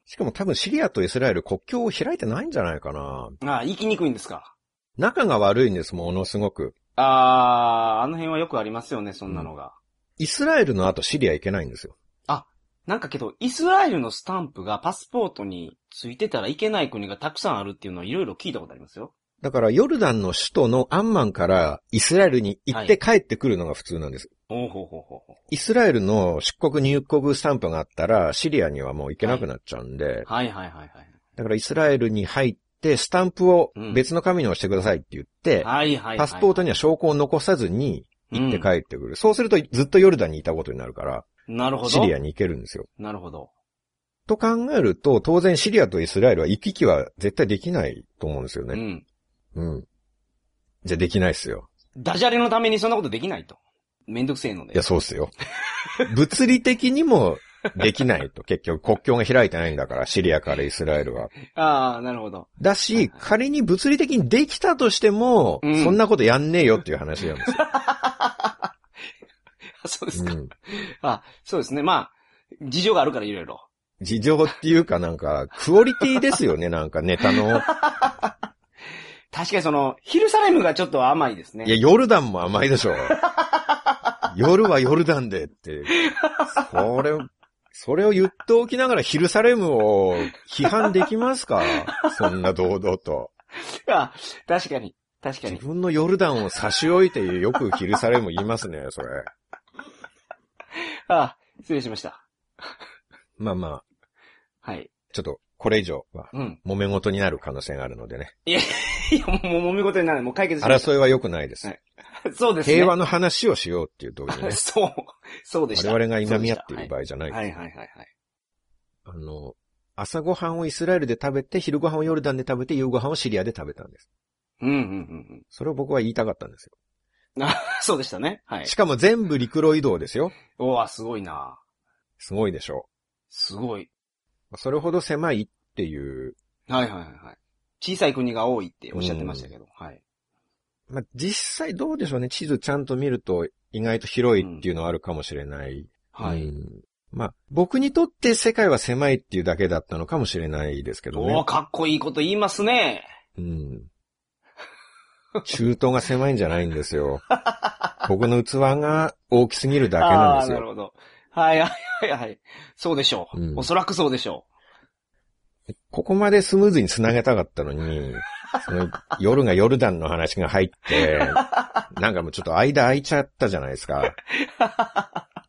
しかも多分シリアとイスラエル国境を開いてないんじゃないかな。ああ、行きにくいんですか？仲が悪いんです、ものすごく。ああ、あの辺はよくありますよね、そんなのが。イスラエルの後シリア行けないんですよ。なんかけど、イスラエルのスタンプがパスポートについてたらいけない国がたくさんあるっていうのはいろいろ聞いたことありますよ。だからヨルダンの首都のアンマンからイスラエルに行って帰ってくるのが普通なんです。ほうほうほうほう。イスラエルの出国入国スタンプがあったらシリアにはもう行けなくなっちゃうんで、はいはいはいはい。だからイスラエルに入ってスタンプをうん別の紙に押してくださいって言って、はいはいはい。パスポートには証拠を残さずに行って帰ってくる。そうするとずっとヨルダンにいたことになるから、なるほど。シリアに行けるんですよ。なるほど。と考えると、当然シリアとイスラエルは行き来は絶対できないと思うんですよね。うん。うん。じゃあできないっすよ。ダジャレのためにそんなことできないと。めんどくせえので。いや、そうっすよ。物理的にもできないと。結局国境が開いてないんだから、シリアからイスラエルは。ああ、なるほど。だし、仮に物理的にできたとしても、うんそんなことやんねえよっていう話なんですよ。<laughs> そうですか。うんあ、そうですね。まあ、事情があるからいろいろ。事情っていうかなんか、クオリティですよね、<laughs> なんかネタの。確かにその、ヒルサレムがちょっと甘いですね。いや、ヨルダンも甘いでしょ。<laughs> 夜はヨルダンでって。それを、それを言っておきながらヒルサレムを批判できますか？<laughs> そんな堂々と。あ、確かに。確かに。自分のヨルダンを差し置いてよくヒルサレム言いますね、それ。あ、失礼しました。まあまあ、はい。ちょっとこれ以上はうん。揉め事になる可能性があるのでね。いや、もう揉め事になる。もう解決し争いは良くないです。はいた。<laughs> そうですね。平和の話をしようっていう時にね。<laughs> そう。そうでした。我々がいがみ合っている場合じゃない。はいはいはいはいはい。あの、朝ごはんをイスラエルで食べて、昼ごはんをヨルダンで食べて、夕ごはんをシリアで食べたんです。うん、うん、うんそれを僕は言いたかったんですよ。うん。あ、そうでしたね。はい。しかも全部陸路移動ですよ。おわ、すごいな。すごいでしょすごい。う。それほど狭いっていう、はいはいはいはい。小さい国が多いっておっしゃってましたけど。はい。まあ、実際どうでしょうね。地図ちゃんと見ると意外と広いっていうのはあるかもしれない。はい。うんまあ、僕にとって世界は狭いっていうだけだったのかもしれないですけどねおー、。かっこいいこと言いますね。うん。中東が狭いんじゃないんですよ。<laughs> 僕の器が大きすぎるだけなんですよ。なるほど。はいはいはいはい。そうでしょう。うんおそらくそうでしょここまでスムーズに繋げたかったのに、その夜がヨルダンの話が入って、なんかもうちょっと間空いちゃったじゃないですか。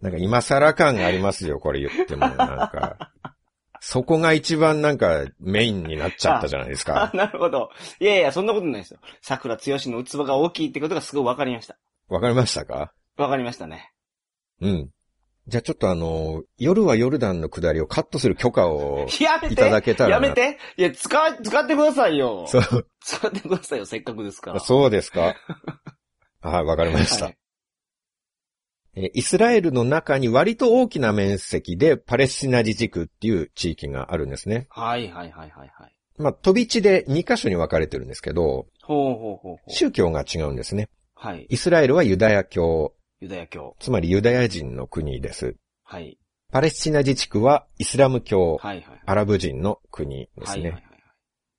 なんか今更感がありますよ、これ言っても。なんか。そこが一番なんかメインになっちゃったじゃないですか。なるほど。いやいや、そんなことないですよ。桜つよしの器が大きいってことがすごいわかりました。わかりましたか？わかりましたね。うん。じゃあちょっとあの、夜はヨルダンの下りをカットする許可をやめていただけたらなやめていや、使い、使ってくださいよ。そう、使ってくださいよ、せっかくですから。そうですか <laughs> はい、わかりました。はいえーイスラエルの中に割と大きな面積でパレスチナ自治区っていう地域があるんですね。はいはいはいはいはい。まあ、飛び地で2カ所に分かれてるんですけど、ほうほうほう。宗教が違うんですね。はい。イスラエルはユダヤ教、ユダヤ教。つまりユダヤ人の国です。はい。パレスチナ自治区はイスラム教、はいはい。アラブ人の国ですね。はいはいはい。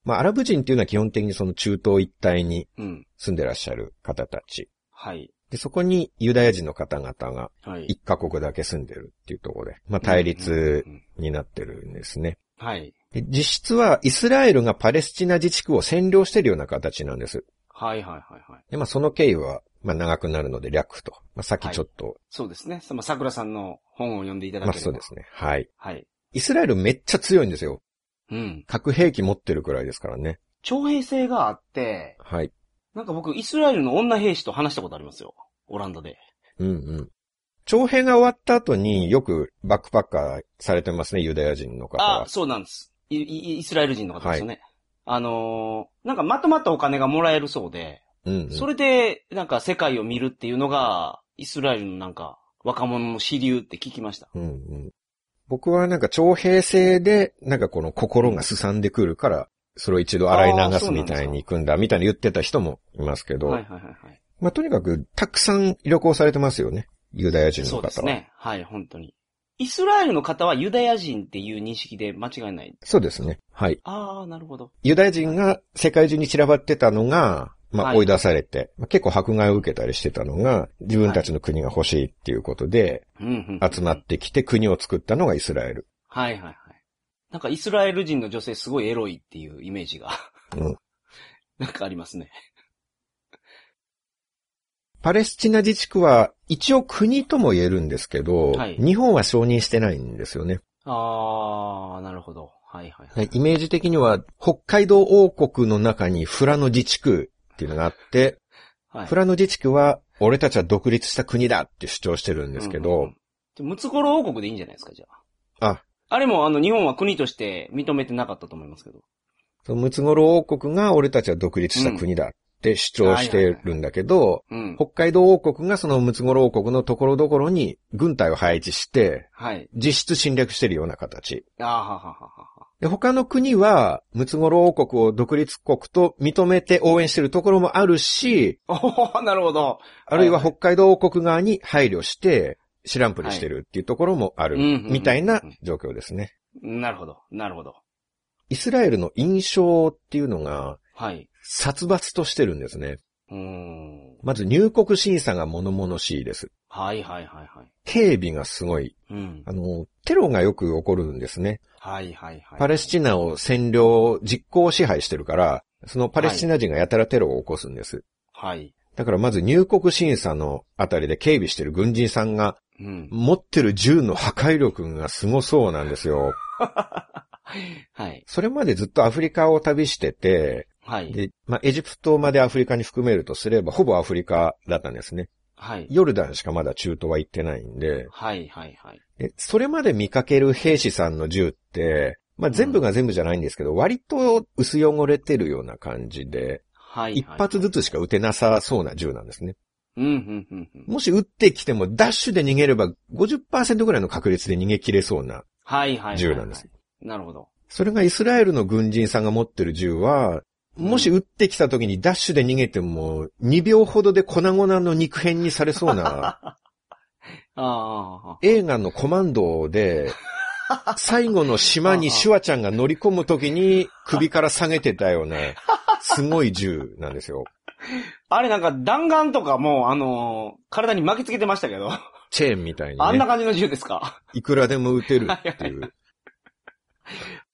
まあ、アラブ人っていうのは基本的にその中東一帯にうん。住んでらっしゃる方たち。はい。で、そこにユダヤ人の方々がはい。一カ国だけ住んでるっていうところで、まあ、対立うんうんになってるんですね。はい。で実質はイスラエルがパレスチナ自治区を占領しているような形なんです。はいはいはいはい。で、まあ、その経緯は、まあ、長くなるので略と。まあ、さっきちょっと、そうですね。その桜さんの本を読んでいただまあ、ければ。そうですね。はい。はい。イスラエルめっちゃ強いんですよ。うん。核兵器持ってるくらいですからね。徴兵制があって、はい。なんか僕、イスラエルの女兵士と話したことありますよ。オランダで。うんうん。徴兵が終わった後によくバックパッカーされてますね、ユダヤ人の方はあ、。そうなんです。イイイスラエル人の方ですよね。あのーなんかまとまったお金がもらえるそうで、うん、うん。それで、なんか世界を見るっていうのが、イスラエルのなんか、若者の支流って聞きました。うんうん。僕はなんか徴兵制で、なんかこの心がすさんでくるから、それを一度洗い流すみたいに行くんだ、みたいに言ってた人もいますけど、はいはいはいはい。まあとにかくたくさん旅行されてますよね。ユダヤ人のそう方は。ですね。はい、本当に。イスラエルの方はユダヤ人っていう認識で間違いない。そうですね。はい。ああ、なるほど。ユダヤ人が世界中に散らばってたのが、まはいあ追い出されて、まあ結構迫害を受けたりしてたのが、自分たちの国が欲しいっていうことで、集まってきて国を作ったのがイスラエル。はいはいはい。なんかイスラエル人の女性すごいエロいっていうイメージが、うん <laughs> なんかありますね。パレスチナ自治区は一応国とも言えるんですけど、はい日本は承認してないんですよね。ああ、なるほど。はいはいはい。イメージ的には北海道王国の中にフラノ自治区っていうのがあって、はいフラノ自治区は俺たちは独立した国だって主張してるんですけど、うんうんムツゴロウ王国でいいんじゃないですか、じゃあ。あ、あれもあの日本は国として認めてなかったと思いますけど。そのムツゴロウ王国が俺たちは独立した国だって主張してるんだけど、うん。北海道王国がそのムツゴロウ王国のところどころに軍隊を配置して、はい。実質侵略してるような形。あはははは。で、他の国は、ムツゴロウ王国を独立国と認めて応援してるところもあるし、<laughs> なるほど。あるいは北海道王国側に配慮して、知らんぷりしてるっていうところもある、みたいな状況ですね。なるほど。なるほど。イスラエルの印象っていうのが、はい。殺伐としてるんですね。うーん。まず入国審査が物々しいです。はいはいはいはい。警備がすごい。うん。あの、テロがよく起こるんですね。はいはいはい。パレスチナを占領、実行支配してるから、そのパレスチナ人がやたらテロを起こすんです。はい。だからまず入国審査のあたりで警備してる軍人さんがうん。持ってる銃の破壊力がすごそうなんですよ。<laughs> はい。それまでずっとアフリカを旅してて、はい。で、まあ、エジプトまでアフリカに含めるとすれば、ほぼアフリカだったんですね。はい。ヨルダンしかまだ中東は行ってないんで、はいはいはい。でそれまで見かける兵士さんの銃って、まあ、全部が全部じゃないんですけど、割と薄汚れてるような感じで、はい。一発ずつしか撃てなさそうな銃なんですね。うん、うん、うん、うん。もし撃ってきてもダッシュで逃げれば50%ぐらいの確率で逃げ切れそうなはい、はい。銃なんです。なるほど。それがイスラエルの軍人さんが持ってる銃は、もし撃ってきた時にダッシュで逃げても、2秒ほどで粉々の肉片にされそうな、<laughs> ああ、映画のコマンドで、<laughs> 最後の島にシュワちゃんが乗り込む時に首から下げてたような、すごい銃なんですよ。<laughs> あれなんか弾丸とかも、あのー体に巻きつけてましたけど、チェーンみたいにね、あんな感じの銃ですか？いくらでも撃てるっていう。はいはい。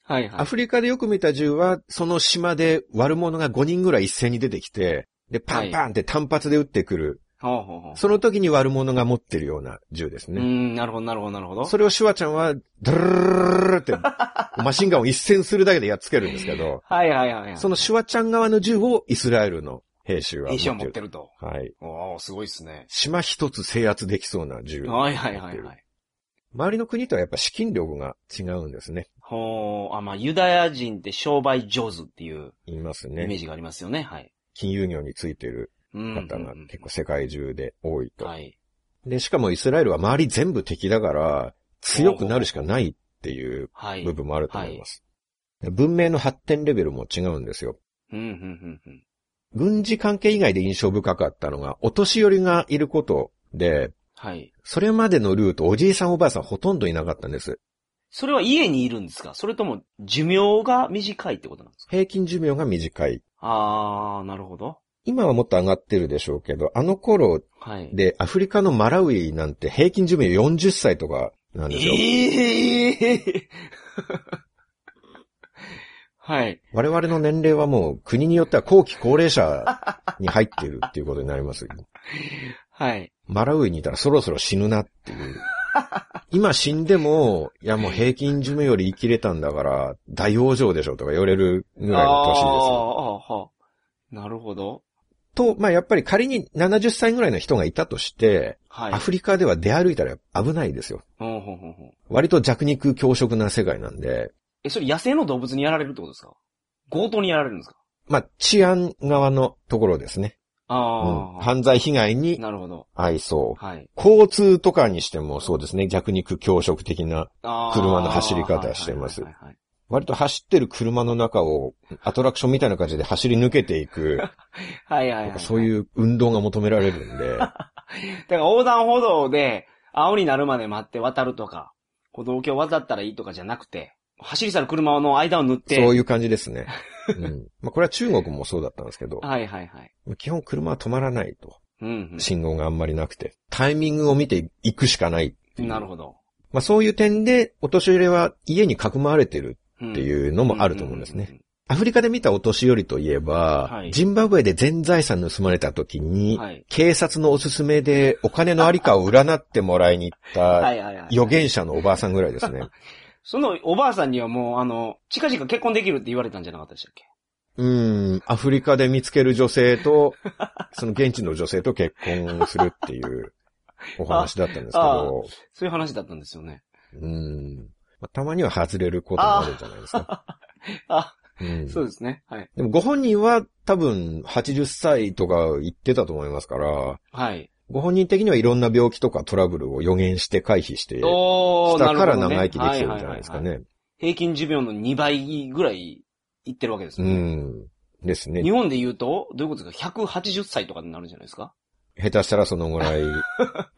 アフリカでよく見た銃は、その島で悪者が5人ぐらい一斉に出てきて、で、パンパンって単発で撃ってくる。ほうほうほう。その時に悪者が持ってるような銃ですね。うーん、なるほど、なるほど、なるほど。それをシュワちゃんは、ドゥルルルルって、<laughs> マシンガンを一戦するだけでやっつけるんですけど、はいはいはいはい。そのシュワちゃん側の銃をイスラエルの兵士は持兵士をってる。持ってると。はい。おー、すごいっすね。島一つ制圧できそうな銃。はいはいはいはい。周りの国とはやっぱ資金力が違うんですね。ほー、あ、まあ、ユダヤ人って商売上手っていう言いますイメーね。ジがありますよね。はい。金融業についてるうん方が結構世界中で多いと。はい。で、しかもイスラエルは周り全部敵だから、強くなるしかないっていうはい。部分もあると思います。文明の発展レベルも違うんですよ。うん、うん、うん、うん。軍事関係以外で印象深かったのが、お年寄りがいることで、はい。それまでのルート、おじいさんおばあさんほとんどいなかったんです。それは家にいるんですか？それとも寿命が短いってことなんですか？平均寿命が短い。あー、なるほど。今はもっと上がってるでしょうけど、あの頃はい。でアフリカのマラウイなんて平均寿命40歳とかなんですよ。ええ <laughs> はい。我々の年齢はもう国によっては後期高齢者に入っているっていうことになります。<laughs> はい。マラウイにいたらそろそろ死ぬなっていう。<laughs> 今死んでも、いやもう平均寿命より生きれたんだから、大往生でしょとか言われるぐらいの年です。あーあー、はなるほど。と、まあやっぱり仮に70歳ぐらいの人がいたとして、はい。アフリカでは出歩いたら危ないですよ。ほうほうほう割と弱肉強食な世界なんで、え、それ野生の動物にやられるってことですか？強盗にやられるんですか？まあ治安側のところですね。うんああ、犯罪被害になるほど。遭いそう。はい。交通とかにしてもそうですね、弱肉強食的な、車の走り方してますはいはいはいはい割と走ってる車の中をアトラクションみたいな感じで走り抜けていく、<laughs> はいはいはい。そういう運動が求められるんで、<laughs> だから横断歩道で青になるまで待って渡るとか、歩道橋渡ったらいいとかじゃなくて、走り去る車の間を塗って。そういう感じですね。<laughs> うん。まあこれは中国もそうだったんですけど、はいはいはい。基本車は止まらないと。うん、信号があんまりなくて。タイミングを見て行くしかない。なるほど。まあそういう点で、お年寄りは家に囲まれてるっっていうのもあると思うんですね。ね。アフリカで見たお年寄りといえば、はいジンバブエで全財産盗まれた時に、はい警察のおすすめでお金のありかを占ってもらいに行っはた。預言者のおばあさんぐらいですね。<laughs> そのおばあさんにはもう、あの、近々結婚できるって言われたんじゃなかったでしたっけ？うん、アフリカで見つける女性と、その現地の女性と結婚するっていうお話だったんですけ <laughs> あど、そういう話だったんですよね。うん、まあたまには外れることもあるじゃないですか。<laughs> あ、うんそうですね。はい。でもご本人は多分80歳とか言ってたと思いますから、はい。ご本人的にはいろんな病気とかトラブルを予言して回避して、したから長生きできてるんじゃないですかははははね。平均寿命の2倍ぐらいいってるわけですうね。ん。ですね日。本で言うと、どういうことですか ?180 歳とかになるんじゃないですか？下手したらそのぐらい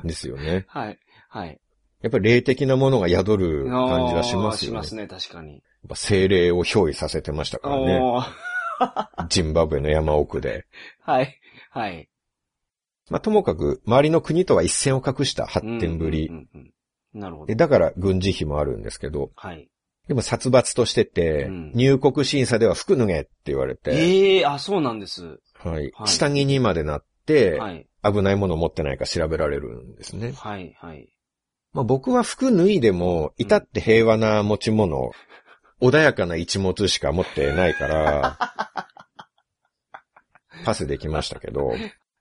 ですよね。<laughs> はい。はい。やっぱり霊的なものが宿る感じはしますよね。しますね、確かに。やっぱ精霊を憑依させてましたからね。ジンバブエの山奥で。<laughs> はい。はい。まあ、ともかく、周りの国とは一線を画した発展ぶりうん。うんうんうんなるほどで。だから軍事費もあるんですけど、はい。でも殺伐としてて、うん入国審査では服脱げって言われて、ええあ、そうなんです。はいはい下着にまでなって、はい。危ないものを持ってないか調べられるんですね。はい。はい。まあ、僕は服脱いでも、至って平和な持ち物、<laughs> 穏やかな一物しか持ってないから、<laughs> パスできましたけど、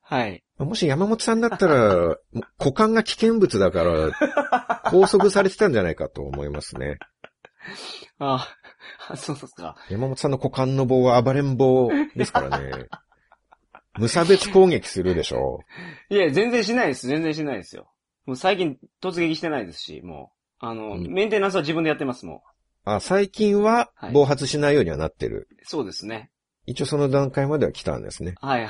はい。もし山本さんだったら、<laughs> 股間が危険物だから、拘束されてたんじゃないかと思いますね。<laughs> あ、そうですか。山本さんの股間の棒は暴れん坊ですからね。無差別攻撃するでしょ <laughs> いや、全然しないです。全然しないですよ。もう最近突撃してないですし、もう。あの、うんメンテナンスは自分でやってます、もあ、最近ははい暴発しないようにはなってる。う。そうですね。一応その段階までは来たんですね。はいはい。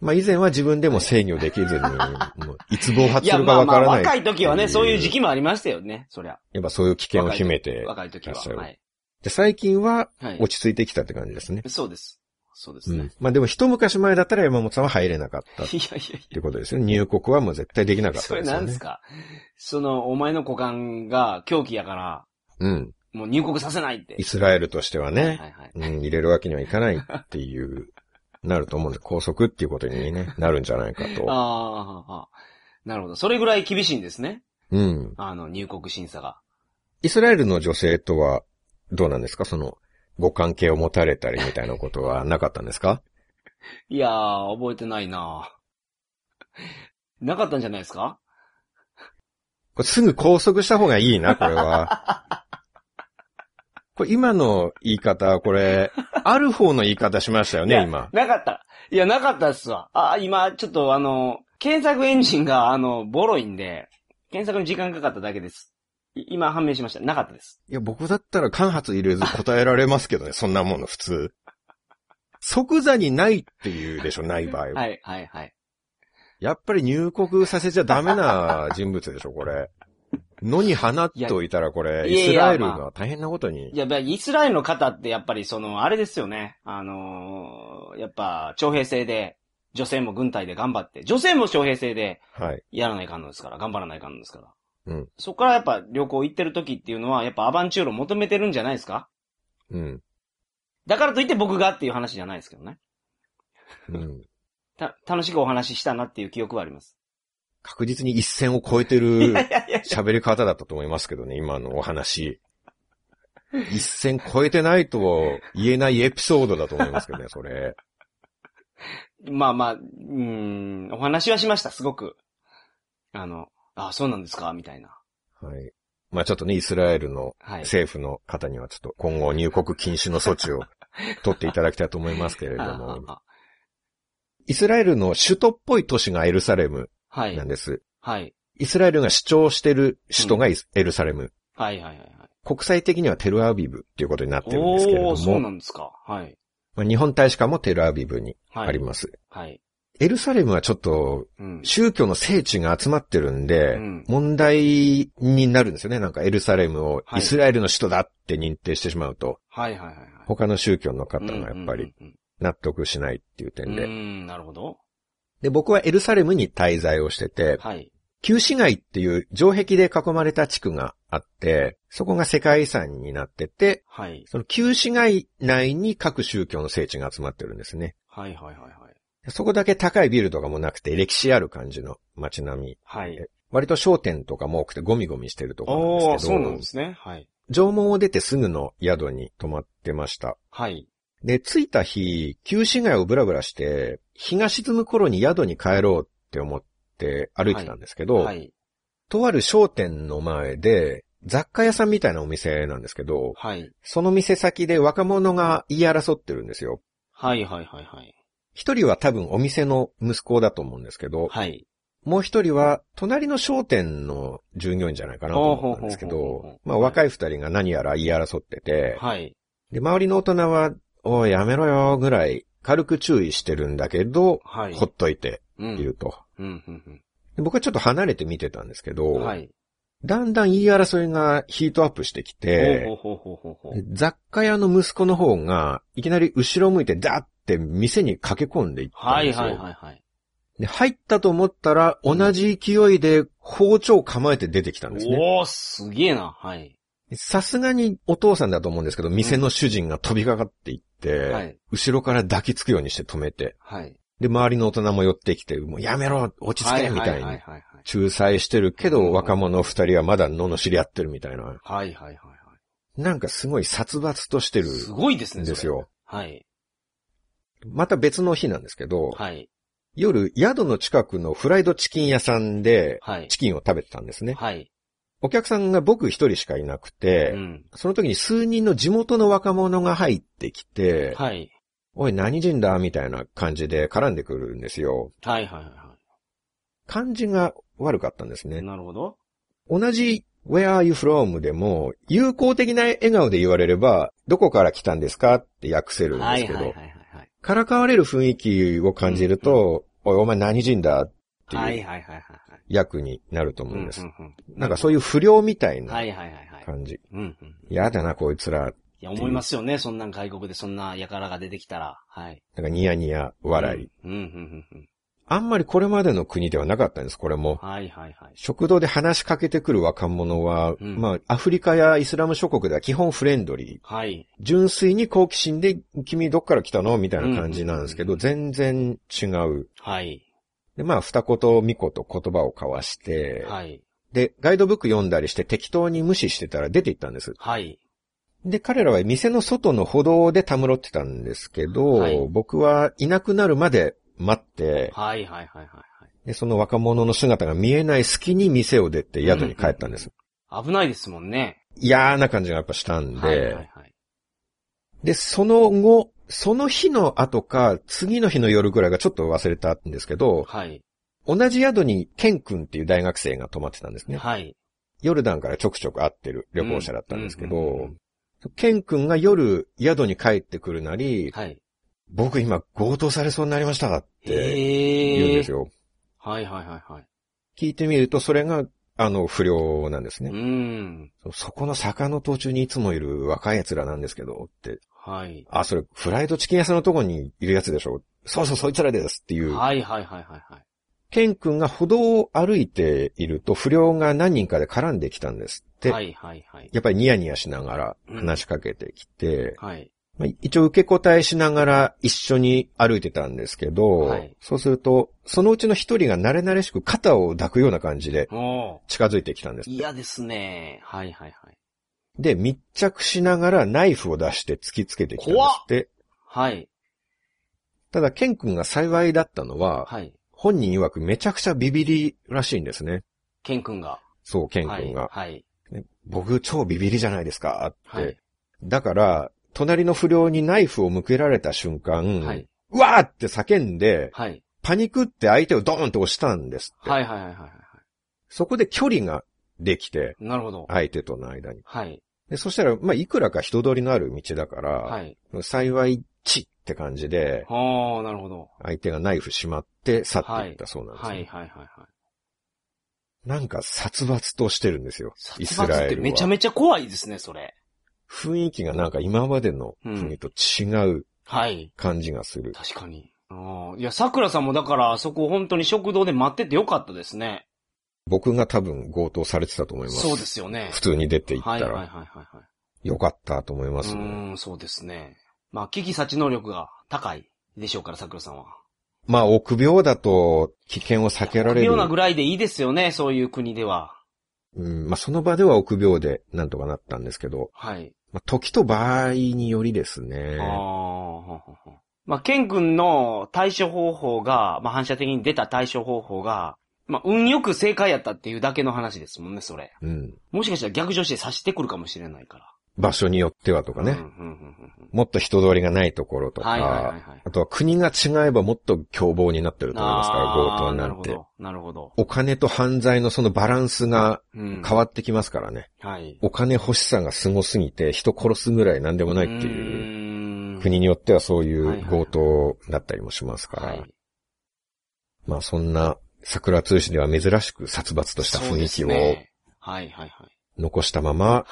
まあ以前は自分でも制御できずに、もういつ暴いや、発するまあまあ、かわからない。若い時はね、そういう時期もありましたよね、そりゃ。やっぱそういう危険を秘めて、若い時は。はい。で最近ははい。落ち着いてきたって感じですね。そうです。そうですねうん。。まあでも一昔前だったら山本さんは入れなかったっ <laughs> いやいやいてことですよね。入国はもう絶対できなかや。ったですよね。それなんですか？その、お前の股間が狂気やから、うん。もう入国させないって。イスラエルとしてははいね、はいはい。うん、入れるわけにはいかないっていう、なると思うんで、拘束っていうことにね、<laughs> なるんじゃないかと。ああああ、なるほど。それぐらい厳しいんですね。うん。あの、入国審査が。イスラエルの女性とはどうなんですか？その、ご関係を持たれたりみたいなことはなかったんですか？<laughs> いやー、覚えてないな <laughs> なかったんじゃないですか？これすぐ拘束した方がいいな、これは。これ今の言い方、これ、<laughs> ある方の言い方しましたよね、今。なかった。いや、なかったっすわ。あ、今、ちょっとあの、検索エンジンが、あの、ボロいんで、検索に時間かかっただけです。い今判明しました。なかったです。いや、僕だったら間髪入れず答えられますけどね、<laughs> そんなもの普通。即座にないっていうでしょ、ない場合は。はい、はい、はい。やっぱり入国させちゃダメな人物でしょ、これ。野に放っておいたら、これ、いやイスラエルいやまが大変なことにい。や、イスラエルの方ってやっぱりその、あれですよね。あのーやっぱ、徴兵制で、女性も軍隊で頑張って、女性も徴兵制ではい。やらないかんのですから、頑張らないかんのですから。うん。そこからやっぱ旅行行ってる時っていうのは、やっぱアバンチュールを求めてるんじゃないですか？うん。だからといって僕がっていう話じゃないですけどね。うん。た、楽しくお話ししたなっていう記憶はあります。確実に一線を越えている。喋り方だったと思いますけどね、今のお話。一線越えてないと言えないエピソードだと思いますけどね、<laughs> それ。まあまあ、うーん、お話はしました、すごく。あの、あ、そうなんですかみたいな。はい。まあちょっとね、イスラエルのはい。政府の方にはちょっと今後入国禁止の措置を <laughs> 取っていただきたいと思いますけれどあも、イスラエルの首都っぽい都市がエルサレムはいなん。です。はい。イスラエルが主張してる首都がエルサレム。はいはいはいはい。国際的にはテルアビブっていうことになってるんですけれどおー、そうなも、んですか。はい。まあ、日本大使館もテルアビブにはい。あります。はい。エルサレムはちょっとうん。宗教の聖地が集まってるんで、うん問題になるんですよね。なんかエルサレムをはいイスラエルの首都だって認定してしまうと、はいはいはいはい。他の宗教の方がやっぱり納得しないっていう点で。ーん、なるほど。で、僕はエルサレムに滞在をしてて、はい。旧市街っていう城壁で囲まれた地区があって、そこが世界遺産になってて、はい。その旧市街内に各宗教の聖地が集まってるんですね。はいはいはいはい。そこだけ高いビルとかもなくて歴史ある感じの街並み。はい。割と商店とかも多くてゴミゴミしてるところなんですけど。そうなんですね。はい。縄文を出てすぐの宿に泊まってました。はい。で、着いた日、旧市街をブラブラして、日が沈む頃に宿に帰ろうって思って歩いてたんですけど、はい。とある商店の前で、雑貨屋さんみたいなお店なんですけど、はい。その店先で若者が言い争ってるんですよ。はいはいはいはい。一人は多分お店の息子だと思うんですけど、はい。もう一人は隣の商店の従業員じゃないかなと思ったんですけどまあ若い二人が何やら言い争ってて、はい。で、周りの大人は、おいやめろよぐらい軽く注意してるんだけど、はい。ほっといてうん。いると。うん、うん、で僕はちょっと離れて見てたんですけど、うん。はい。だんだん言い争いがヒートアップしてきて、ほうほうほうほう。雑貨屋の息子の方が、いきなり後ろ向いてダーって店に駆け込んでいったんですよ。はいはいはいはい。で、入ったと思ったら、同じ勢いで包丁を構えて出てきたんですね。おー、すげえな。はい。さすがにお父さんだと思うんですけど、店の主人が飛びかかっていって、はい後ろから抱きつくようにして止めて、はい。で、周りの大人も寄ってきて、もうやめろ落ち着けみたいに仲裁してるけど、うん若者二人はまだ罵り合ってるみたいな。はい。はいはいはいはなんかすごい殺伐としてい。るすごいですね。です。よ。はい。また別の日なんですけど、はい。夜、宿の近くのフライドチキン屋さんで、はい。チキンを食べてたんですね。はい。お客さんが僕一人しかいなくて、うん。その時に数人の地元の若者が入ってきて、はい。おい何人だみたいな感じで絡んでくるんですよ。はいはいはいは感じが悪かったんですい。ね。なるほど。同じ Where are you from? でも、友好的な笑顔で言われれば、どこから来たんですかって訳せるんですけどはいはいはい。からかわれる雰囲気を感じると、おい、お前何人だってはいいうはいはいはいはい。役になると思うんです。なんかそういう不良みたいな。感じ。うんうん。やだな、こいつら。いや、思いますよね。そんなん外国でそんな輩が出てきたら。はい。なんかニヤニヤ笑い。うん。うん、うん、うんうん。あんまりこれまでの国ではなかったんです、これも。はいはいはい。食堂で話しかけてくる若者は、うんまあ、アフリカやイスラム諸国では基本フレンドリー。はい。純粋に好奇心で、君どっから来たの？みたいな感じなんですけど、うん全然違う。はい。で、まあ、二言三言言葉を交わして、はい。で、ガイドブック読んだりして適当に無視してたら出て行ったんです。はい。で、彼らは店の外の歩道でたむろってたんですけど、はい僕はいなくなるまで待って、はいはいはいはいはい。で、その若者の姿が見えない隙に店を出て宿に帰ったんです。危ないですもんね。嫌な感じがやっぱしたんで、はいはいはい。で、その後、その日の後か、次の日の夜ぐらいがちょっと忘れたんですけど、はい。同じ宿にケン君っていう大学生が泊まってたんですね。はい。ヨルダンからちょくちょく会ってる旅行者だったんですけうんうんうんうど、ケン君が夜宿に帰ってくるなり、はい。僕今強盗されそうになりましたって言うんええですよ。はいはいはいはい。聞いてみると、それが、あの、不良なんですうね。ん。そそこの坂の途中にいつもいる若い奴らなんですけど、って。はい。あ、それ、フライドチキン屋さんのとこにいるやつでしょ？そうそう、そいつらですっていう。はいはいはいはいはい。ケン君が歩道を歩いていると不良が何人かで絡んできたんですって。はいはいはい。やっぱりニヤニヤしながら話しかけてきて、はい。まあ、一応受け答えしながら一緒に歩いてたんですけど、はいそうすると、そのうちの一人が慣れ慣れしく肩を抱くような感じでお近づいてきたんです。嫌ですね。はいはいはい。で、密着しながらナイフを出して突きつけてきたんですって。はい。ただ、ケン君が幸いだったのは、はい。本人曰くめちゃくちゃビビりらしいんですね。ケン君が。そう、ケンはい。君が。はい。ね僕超ビビりじゃないですかって。はい。だから、隣の不良にナイフを向けられた瞬間、はい。うわーって叫んで、はい。パニクって相手をドーンと押したんですって。はいはいはいはいはそこで距離ができて、い。なるほど。相手との間に。はい。でそしたら、まあ、いくらか人通りのある道だから、はい。幸い、チって感じで、ああ、なるほど。相手がナイフしまって去っていったそうなんですね、はいはいはいはい。なんか殺伐としてるんですよ。イス殺伐ってラエルは。めちゃめちゃ怖いですね、それ。雰囲気がなんか今までの国と違うはい。感じがす僕が多分強盗されてたと思います。そうですよね。普通に出て行ったはいはいはいら、はいはい。よかったと思いますね。うーん、そうですね。まあ、危機察知能力が高いでしょうから、桜さんは。まあ、臆病だと危険を避けられる。ようなぐらいでいいですよね、そういう国では。うん、まあ、その場では臆病でなんとかなったんですけど、はい。まあ、時と場合によりですねあ。あ、まあ、ケン君の対処方法が、まあ、反射的に出た対処方法が、まあ、運よく正解やったっていうだけの話ですもんね、それ。うん。もしかしたら逆上して刺してくるかもしれないから。場所によってはとかね。うんうんうんうんもっと人通りがないところとか、はいはいはいはいあとは国が違えばもっと凶暴になってると思いますから、強あ盗なんて。ーなるほど。なるほど。お金と犯罪のそのバランスがうん。変わってきますからね。はい。お金欲しさがすごすぎて人殺すぐらいなんでもないっていういう国によってはそういはいうはい強盗だったりもしますから。はい。まあそんな桜通信では珍しく殺伐とした雰囲気をねはいはいはい。残したまま、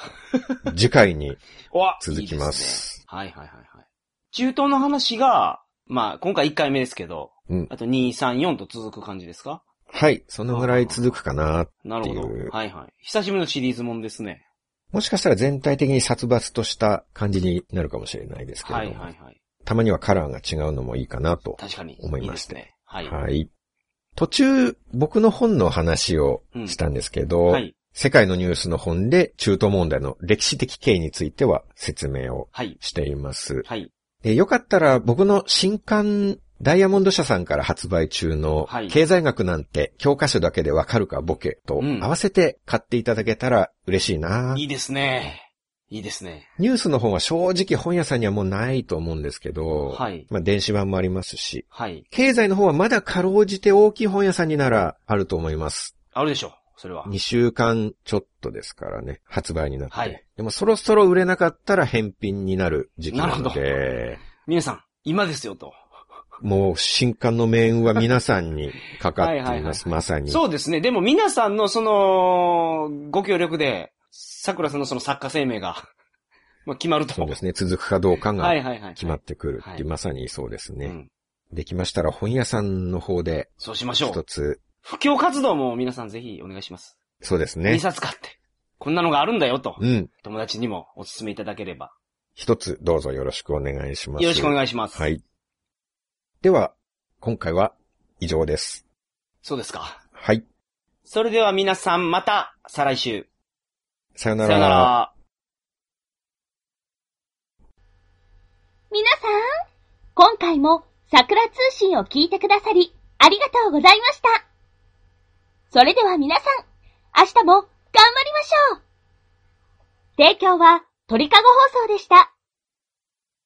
次回に <laughs> 続きまいいす。ねはいはいはいはい。中東の話が、まあ、今回1回目ですけど、うんあと2、3、4と続く感じですか？はい、そのぐらい続くかな。なるほどっていう。はいはい。久しぶりのシリーズもんですね。もしかしたら全体的に殺伐とした感じになるかもしれないですけども、いはいはい。たまにはカラーが違うのもいいかなと。確かに。思いましていいですね。はい。はい。途中、僕の本の話をしたんですけど、はい。世界のニュースの本で中東問題の歴史的経緯については説明をはい。しています。はい。でよかったら僕の新刊ダイヤモンド社さんから発売中のはい経済学なんて教科書だけでわかるかボケとうん合わせて買っていただけたら嬉しいな、いいですね。いいですね。ニュースの本は正直本屋さんにはもうないと思うんですけど、はい。まあ電子版もありますし、はい。経済の方はまだかろうじて大きい本屋さんにならあると思います。あるでしょう。それは。2週間ちょっとですからね、発売になって。はいでもそろそろ売れなかったら返品になる時期なのなで、皆さん、今ですよと。もう新刊の命運は皆さんにかかっています、<laughs> はいはいはいまさに。そうですね。でも皆さんのその、ご協力で、桜さんのその作家生命が、<laughs> まあ決まると。そうですね。続くかどうかはがいはいはい。決まってくるっていう、はいまさにそうですね。うん。できましたら本屋さんの方でそうしましょう。一つ、布教活動も皆さんぜひお願いします。2そうですね。冊買って。こんなのがあるんだよと。うん。友達にもお勧めいただければ。一つどうぞよろしくお願いします。よろしくおい願いします。はい。では、今回は以上です。そうですか。はい。それでは皆さんまた、再来週。さよなさよなら。皆さん、今回も桜通信を聞いてくださり、ありがとうございました。それでは皆さん、明日も頑張りましょう提供は鳥かご放送でした。